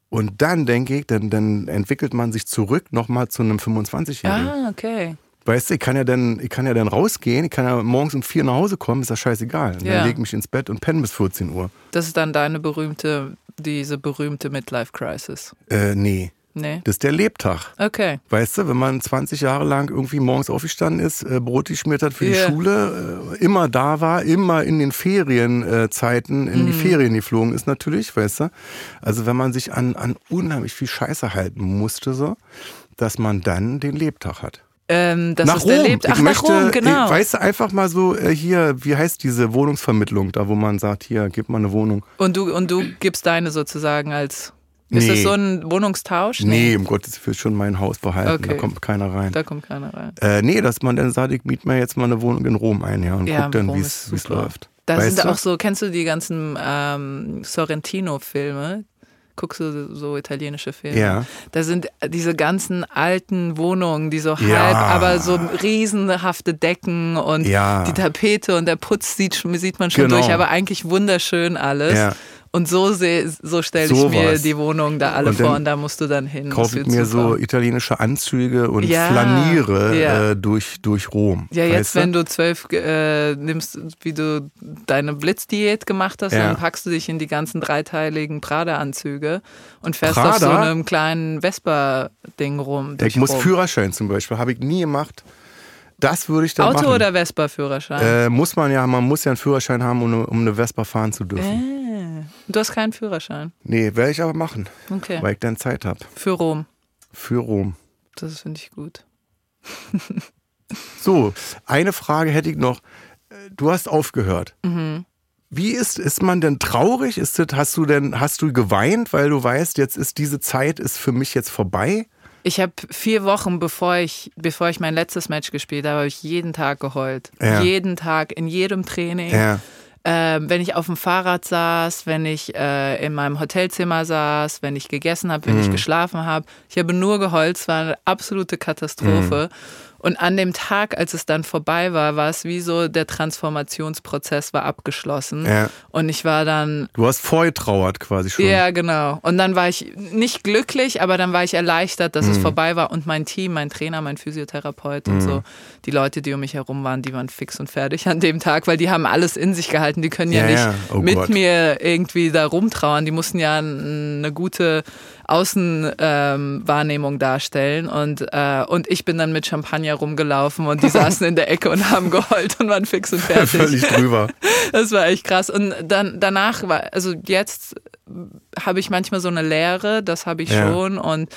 Und dann denke ich, dann, dann entwickelt man sich zurück nochmal zu einem 25-Jährigen. Ah, okay. Weißt du, ich kann ja dann, ich kann ja dann rausgehen, ich kann ja morgens um vier nach Hause kommen, ist ja scheißegal. Ja. Dann leg ich mich ins Bett und penne bis 14 Uhr. Das ist dann deine berühmte, diese berühmte Midlife-Crisis. Äh, nee. Nee? Das ist der Lebtag. Okay. Weißt du, wenn man 20 Jahre lang irgendwie morgens aufgestanden ist, äh, Brot geschmiert hat für die Ja. Schule, äh, immer da war, immer in den Ferienzeiten in die Mhm. Ferien geflogen ist natürlich, weißt du. Also wenn man sich an, an unheimlich viel Scheiße halten musste, so, dass man dann den Lebtag hat. Ähm, das nach ist Rom. der lebt. Ach, ich nach möchte, Rom, genau. Ich, weißt du, einfach mal so äh, hier, wie heißt diese Wohnungsvermittlung, da wo man sagt, hier, gib mal eine Wohnung. Und du, und du gibst deine sozusagen als. Ist Nee. das so ein Wohnungstausch? Nee, um Gottes Willen schon mein Haus behalten, Okay. da kommt keiner rein. Da kommt keiner rein. Äh, nee, dass man dann sagt, ich miete mir jetzt mal eine Wohnung in Rom ein, ja, und Ja, guck dann, wie ist es läuft. Da weißt sind du? auch so, kennst du die ganzen ähm, Sorrentino-Filme? Guckst du so italienische Filme? Ja. Da sind diese ganzen alten Wohnungen, die so Ja. halb, aber so riesenhafte Decken und Ja. die Tapete und der Putz sieht, sieht man schon Genau. durch, aber eigentlich wunderschön alles. Ja. Und so, seh- so stelle ich So mir was. die Wohnung da alle Und vor und da musst du dann hin. Kaufe ich mir super. so italienische Anzüge und Ja, flaniere ja. äh, durch, durch Rom. Ja, jetzt, weißt wenn du zwölf äh, nimmst, wie du deine Blitzdiät gemacht hast, Ja. dann packst du dich in die ganzen dreiteiligen Prada-Anzüge und fährst Prada? auf so einem kleinen Vespa-Ding rum. Ich muss Rom. Führerschein zum Beispiel, habe ich nie gemacht. Das würde ich dann Auto machen. oder Vespa-Führerschein? Äh, muss man ja, man muss ja einen Führerschein haben, um um eine Vespa fahren zu dürfen. Du hast keinen Führerschein. Nee, werde ich aber machen, Okay. weil ich dann Zeit habe. Für Rom. Für Rom. Das finde ich gut. So, eine Frage hätte ich noch. Du hast aufgehört. Mhm. Wie ist, ist man denn traurig? Ist das, hast du denn, hast du geweint, weil du weißt, jetzt ist diese Zeit ist für mich jetzt vorbei? Ich habe vier Wochen, bevor ich, bevor ich mein letztes Match gespielt habe, habe ich jeden Tag geheult. Ja. Jeden Tag, in jedem Training. Ja. Ähm, wenn ich auf dem Fahrrad saß, wenn ich äh, in meinem Hotelzimmer saß, wenn ich gegessen habe, wenn ich geschlafen habe. Ich habe nur geheult, es war eine absolute Katastrophe. Und an dem Tag, als es dann vorbei war, war es wie so, der Transformationsprozess war abgeschlossen. Ja. Und ich war dann Du hast vorgetrauert quasi schon. ja, genau. Und dann war ich nicht glücklich, aber dann war ich erleichtert, dass es vorbei war. Und mein Team, mein Trainer, mein Physiotherapeut und so, die Leute, die um mich herum waren, die waren fix und fertig an dem Tag, weil die haben alles in sich gehalten. Die können ja, Ja, nicht ja. Oh mit Gott. mir irgendwie da rumtrauern. Die mussten ja eine gute Außenwahrnehmung darstellen. Und, äh, und ich bin dann mit Champagner rumgelaufen und die saßen in der Ecke und haben geheult und waren fix und fertig. Völlig drüber. Das war echt krass. Und dann danach war, also jetzt habe ich manchmal so eine Leere, das habe ich Ja. schon und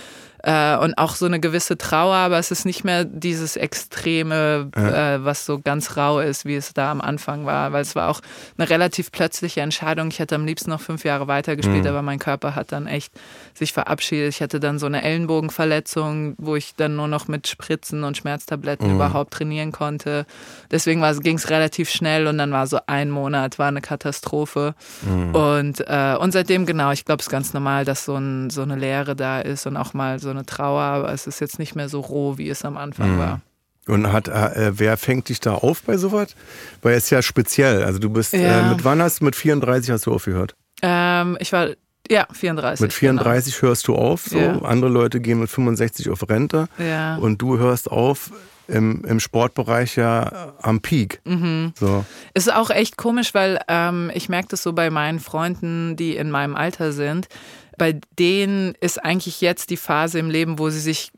äh, und auch so eine gewisse Trauer, aber es ist nicht mehr dieses extreme, äh, was so ganz rau ist, wie es da am Anfang war, weil es war auch eine relativ plötzliche Entscheidung. Ich hätte am liebsten noch fünf Jahre weitergespielt, Mhm. aber mein Körper hat dann echt sich verabschiedet. Ich hatte dann so eine Ellenbogenverletzung, wo ich dann nur noch mit Spritzen und Schmerztabletten Mhm. überhaupt trainieren konnte. Deswegen ging es relativ schnell und dann war so ein Monat, war eine Katastrophe. Mhm. Und, äh, und seitdem, genau, ich glaube, es ist ganz normal, dass so, ein, so eine Leere da ist und auch mal so eine Trauer, aber es ist jetzt nicht mehr so roh, wie es am Anfang Mhm. war. Und hat, äh, wer fängt dich da auf bei sowas? Weil es ist ja speziell. Also du bist, äh, Ja. mit wann hast du, mit 34 hast du aufgehört? Ähm, ich war, ja, 34. Mit 34 hörst du auf, so. Ja. Andere Leute gehen mit 65 auf Rente. Genau. Ja. Und du hörst auf im, im Sportbereich ja äh, am Peak. Mhm. So. Es ist auch echt komisch, weil ähm, ich merke das so bei meinen Freunden, die in meinem Alter sind. Bei denen ist eigentlich jetzt die Phase im Leben, wo sie sich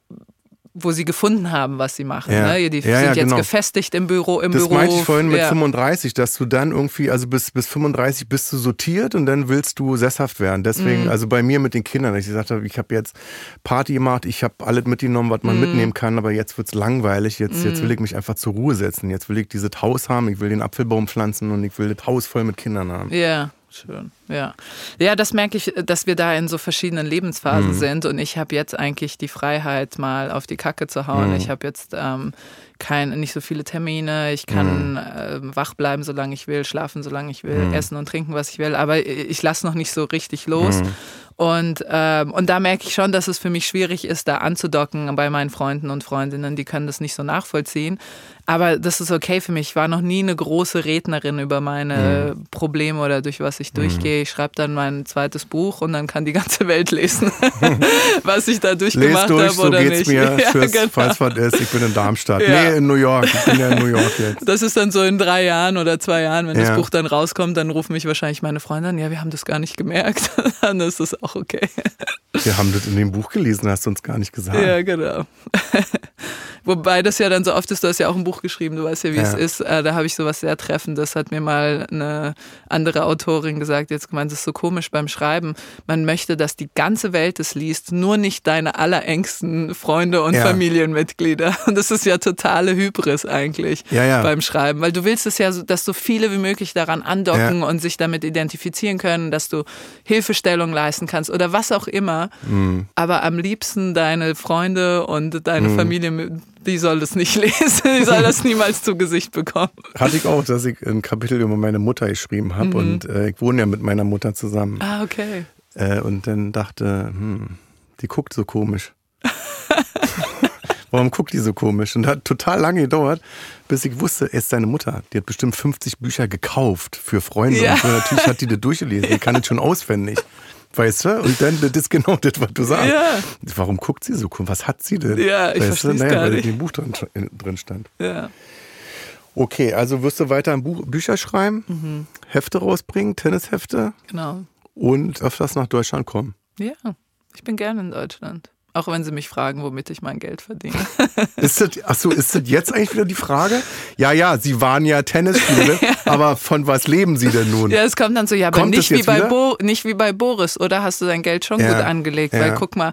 wo sie gefunden haben, was sie machen. Ja. Ne? Die Ja, sind ja, jetzt genau. gefestigt im Büro. Im Das Büro. meinte ich vorhin mit ja. 35, dass du dann irgendwie, also bis, bis 35 bist du sortiert und dann willst du sesshaft werden. Deswegen, Mhm. also bei mir mit den Kindern, dass ich gesagt habe, ich habe jetzt Party gemacht, ich habe alles mitgenommen, was Mhm. man mitnehmen kann, aber jetzt wird's langweilig, jetzt, jetzt will ich mich einfach zur Ruhe setzen. Jetzt will ich dieses Haus haben, ich will den Apfelbaum pflanzen und ich will das Haus voll mit Kindern haben. Ja, schön. Ja. Ja, das merke ich, dass wir da in so verschiedenen Lebensphasen Mhm. sind und ich habe jetzt eigentlich die Freiheit, mal auf die Kacke zu Mhm. hauen. Ich habe jetzt ähm, kein, nicht so viele Termine. Ich kann Mhm. äh, wach bleiben, solange ich will, schlafen, solange ich will, essen und trinken, was ich will. Aber ich lasse noch nicht so richtig los. Mhm. Und, ähm, und da merke ich schon, dass es für mich schwierig ist, da anzudocken bei meinen Freunden und Freundinnen. Die können das nicht so nachvollziehen. Aber das ist okay für mich. Ich war noch nie eine große Rednerin über meine Mhm. Probleme oder durch was ich durchgehe. Ich schreibe dann mein zweites Buch und dann kann die ganze Welt lesen, was ich da durchgemacht durch, habe so oder geht's nicht. mir, Ja, fürs, genau. falls was ist, ich bin in Darmstadt. Ja. Nee, in New York, ich bin ja in New York jetzt. Das ist dann so in drei Jahren oder zwei Jahren, wenn Ja. das Buch dann rauskommt, dann rufen mich wahrscheinlich meine Freunde an, ja, wir haben das gar nicht gemerkt. dann ist das auch okay. Wir haben das in dem Buch gelesen, hast du uns gar nicht gesagt. Ja, genau. Wobei das ja dann so oft ist, du hast ja auch ein Buch geschrieben, du weißt ja, wie Ja. es ist. Äh, da habe ich sowas sehr Treffendes, hat mir mal eine andere Autorin gesagt, jetzt gemeint, es ist so komisch beim Schreiben. Man möchte, dass die ganze Welt es liest, nur nicht deine allerengsten Freunde und Ja. Familienmitglieder. Und das ist ja totale Hybris eigentlich Ja, beim Schreiben, weil du willst es ja, dass so viele wie möglich daran andocken und sich damit identifizieren können, dass du Hilfestellung leisten kannst oder was auch immer. Mhm. Aber am liebsten deine Freunde und deine Familie, die soll das nicht lesen, die soll das niemals zu Gesicht bekommen. Hatte ich auch, dass ich ein Kapitel über meine Mutter geschrieben habe und äh, ich wohne ja mit meiner Mutter zusammen. Ah, okay. Äh, und dann dachte, hm, die guckt so komisch. Warum guckt die so komisch? Und hat total lange gedauert, bis ich wusste, er ist deine Mutter. Die hat bestimmt 50 Bücher gekauft für Freunde. Ja. Und natürlich hat die das durchgelesen. Die kann das schon auswendig. Weißt du? Und dann, das ist genau das, was du sagst. Ja. Warum guckt sie so komisch? Was hat sie denn? Ja, ich weißt du? Naja, gar weil nicht. das im Buch drin, drin stand. Ja. Okay, also wirst du weiter ein Buch, Bücher schreiben, Mhm. Hefte rausbringen, Tennishefte Genau. und öfters nach Deutschland kommen. Ja, ich bin gerne in Deutschland. Auch wenn sie mich fragen, womit ich mein Geld verdiene. Ist das, ach so, ist das jetzt eigentlich wieder die Frage? Ja, ja, Sie waren ja Tennisspielerin, aber von was leben Sie denn nun? Ja, es kommt dann so, ja, aber Kommt es nicht wie, bei? Bo, nicht wie bei Boris, oder hast du dein Geld schon Ja, gut angelegt? ja. Weil guck mal,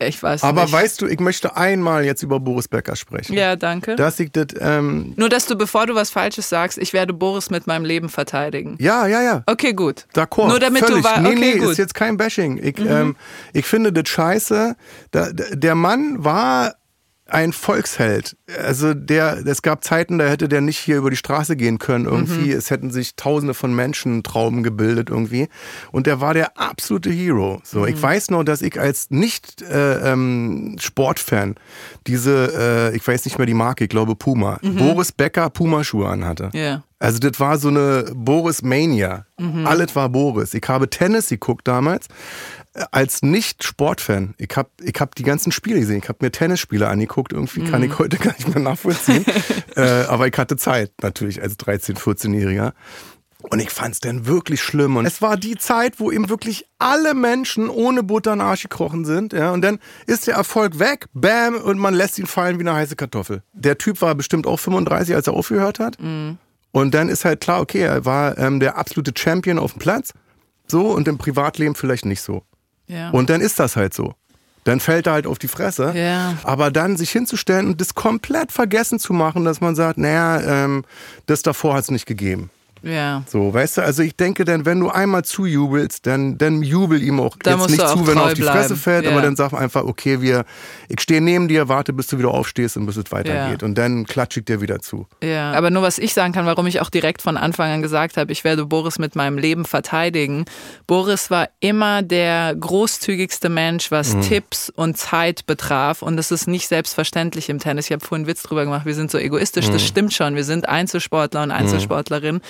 ich weiß aber nicht. weißt du, ich möchte einmal jetzt über Boris Becker sprechen. ja, danke. Das, ähm, Nur, dass du, bevor du was Falsches sagst, ich werde Boris mit meinem Leben verteidigen. ja, ja, ja. Okay, gut. D'accord. Nur damit Völlig. du weißt, Nee, okay, nee, gut. Mhm. ist jetzt kein Bashing. Ich, ähm, ich finde das scheiße. Der Mann war ein Volksheld. Also der, es gab Zeiten, da hätte der nicht hier über die Straße gehen können irgendwie. Mhm. Es hätten sich tausende von Menschen Trauben gebildet irgendwie. Und der war der absolute Hero. So, Mhm. ich weiß noch, dass ich als nicht äh, ähm, Sportfan diese, äh, ich weiß nicht mehr die Marke, ich glaube Puma, Boris Becker Puma-Schuhe anhatte. Mhm. Ja. Also das war so eine Boris-Mania. Alles war Boris. Ich habe Tennis geguckt damals äh, als Nicht-Sportfan. Ich habe ich hab die ganzen Spiele gesehen. Ich habe mir Tennisspiele angeguckt. Irgendwie kann ich heute gar nicht mehr nachvollziehen. äh, aber ich hatte Zeit natürlich als 13-, 14-Jähriger. Und ich fand es dann wirklich schlimm. Und es war die Zeit, wo eben wirklich alle Menschen ohne Butter in Arsch gekrochen sind. Ja? Und dann ist der Erfolg weg, bam, und man lässt ihn fallen wie eine heiße Kartoffel. Der Typ war bestimmt auch 35, als er aufgehört hat. Und dann ist halt klar, okay, er war ähm, der absolute Champion auf dem Platz. So, und im Privatleben vielleicht nicht so. Ja. Und dann ist das halt so. Dann fällt er halt auf die Fresse. Ja. Aber dann sich hinzustellen und das komplett vergessen zu machen, dass man sagt, naja, ähm, das davor hat es nicht gegeben. Ja. So, weißt du, also ich denke dann, wenn du einmal zujubelst, dann, dann jubel ihm auch Da jetzt nicht auch zu, wenn er auf die Fresse bleiben. fällt, Ja. aber dann sag einfach, okay, wir, ich stehe neben dir, warte, bis du wieder aufstehst und bis es weitergeht. Ja. Und dann klatsche ich dir wieder zu. Ja, aber nur was ich sagen kann, warum ich auch direkt von Anfang an gesagt habe, ich werde Boris mit meinem Leben verteidigen. Boris war immer der großzügigste Mensch, was Mhm. Tipps und Zeit betraf. Und das ist nicht selbstverständlich im Tennis. Ich habe vorhin einen Witz drüber gemacht, wir sind so egoistisch. Mhm. Das stimmt schon. Wir sind Einzelsportler und Einzelsportlerinnen.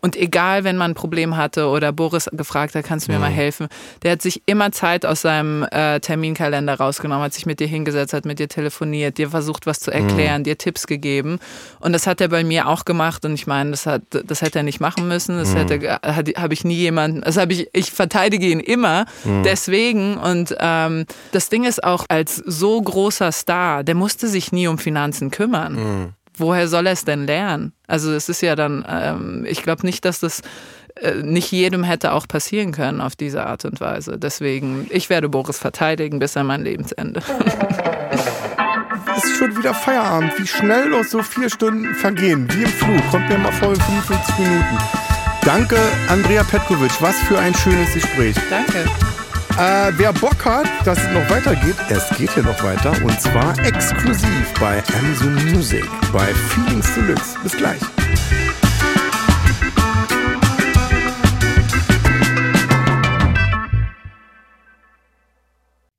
Und egal, wenn man ein Problem hatte oder Boris gefragt hat, kannst du mir mhm. mal helfen, der hat sich immer Zeit aus seinem äh, Terminkalender rausgenommen, hat sich mit dir hingesetzt, hat mit dir telefoniert, dir versucht, was zu erklären, mhm. dir Tipps gegeben. Und das hat er bei mir auch gemacht. Und ich meine, das, hat, das hätte er nicht machen müssen. Das mhm. hätte, habe ich nie jemanden, das habe ich, ich verteidige ihn immer. Mhm. Deswegen. Und ähm, das Ding ist auch, als so großer Star, der musste sich nie um Finanzen kümmern. Woher soll er es denn lernen? Also es ist ja dann, ähm, ich glaube nicht, dass das äh, nicht jedem hätte auch passieren können auf diese Art und Weise. Deswegen, ich werde Boris verteidigen bis an mein Lebensende. Es ist schon wieder Feierabend. Wie schnell noch so vier Stunden vergehen. Wie im Flug. Kommt mir mal vor in 55 Minuten. Danke, Andrea Petkovic. Was für ein schönes Gespräch. Danke. Äh, wer Bock hat, dass es noch weitergeht, es geht hier noch weiter und zwar exklusiv bei Amazon Music bei Feelings Deluxe. Bis gleich.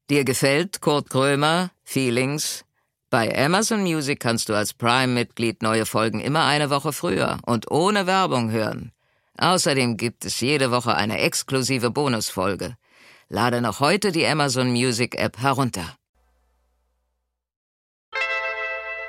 Dir gefällt Kurt Krömer, Feelings? Bei Amazon Music kannst du als Prime-Mitglied neue Folgen immer eine Woche früher und ohne Werbung hören. Außerdem gibt es jede Woche eine exklusive Bonusfolge. Lade noch heute die Amazon Music App herunter.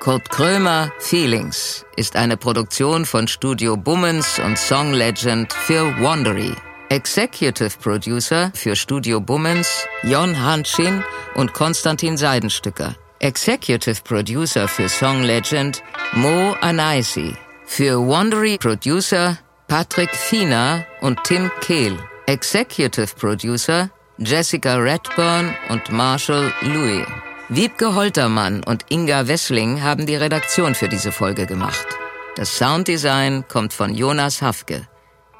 Kurt Krömer Feelings ist eine Produktion von Studio Bummens und Song Legend für Wandery. Executive Producer für Studio Bummens Jon Hanschin und Konstantin Seidenstücker. Executive Producer für Song Legend Mo Anaisi. Für Wandery Producer Patrick Fiener und Tim Kehl. Executive Producer Jessica Redburn und Marshall Louis. Wiebke Holtermann und Inga Wessling haben die Redaktion für diese Folge gemacht. Das Sounddesign kommt von Jonas Hafke.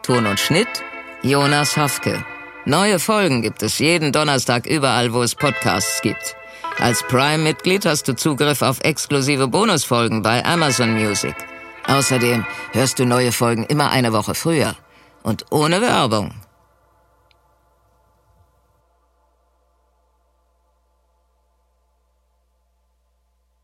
Ton und Schnitt Jonas Hafke. Neue Folgen gibt es jeden Donnerstag überall, wo es Podcasts gibt. Als Prime-Mitglied hast du Zugriff auf exklusive Bonusfolgen bei Amazon Music. Außerdem hörst du neue Folgen immer eine Woche früher und ohne Werbung.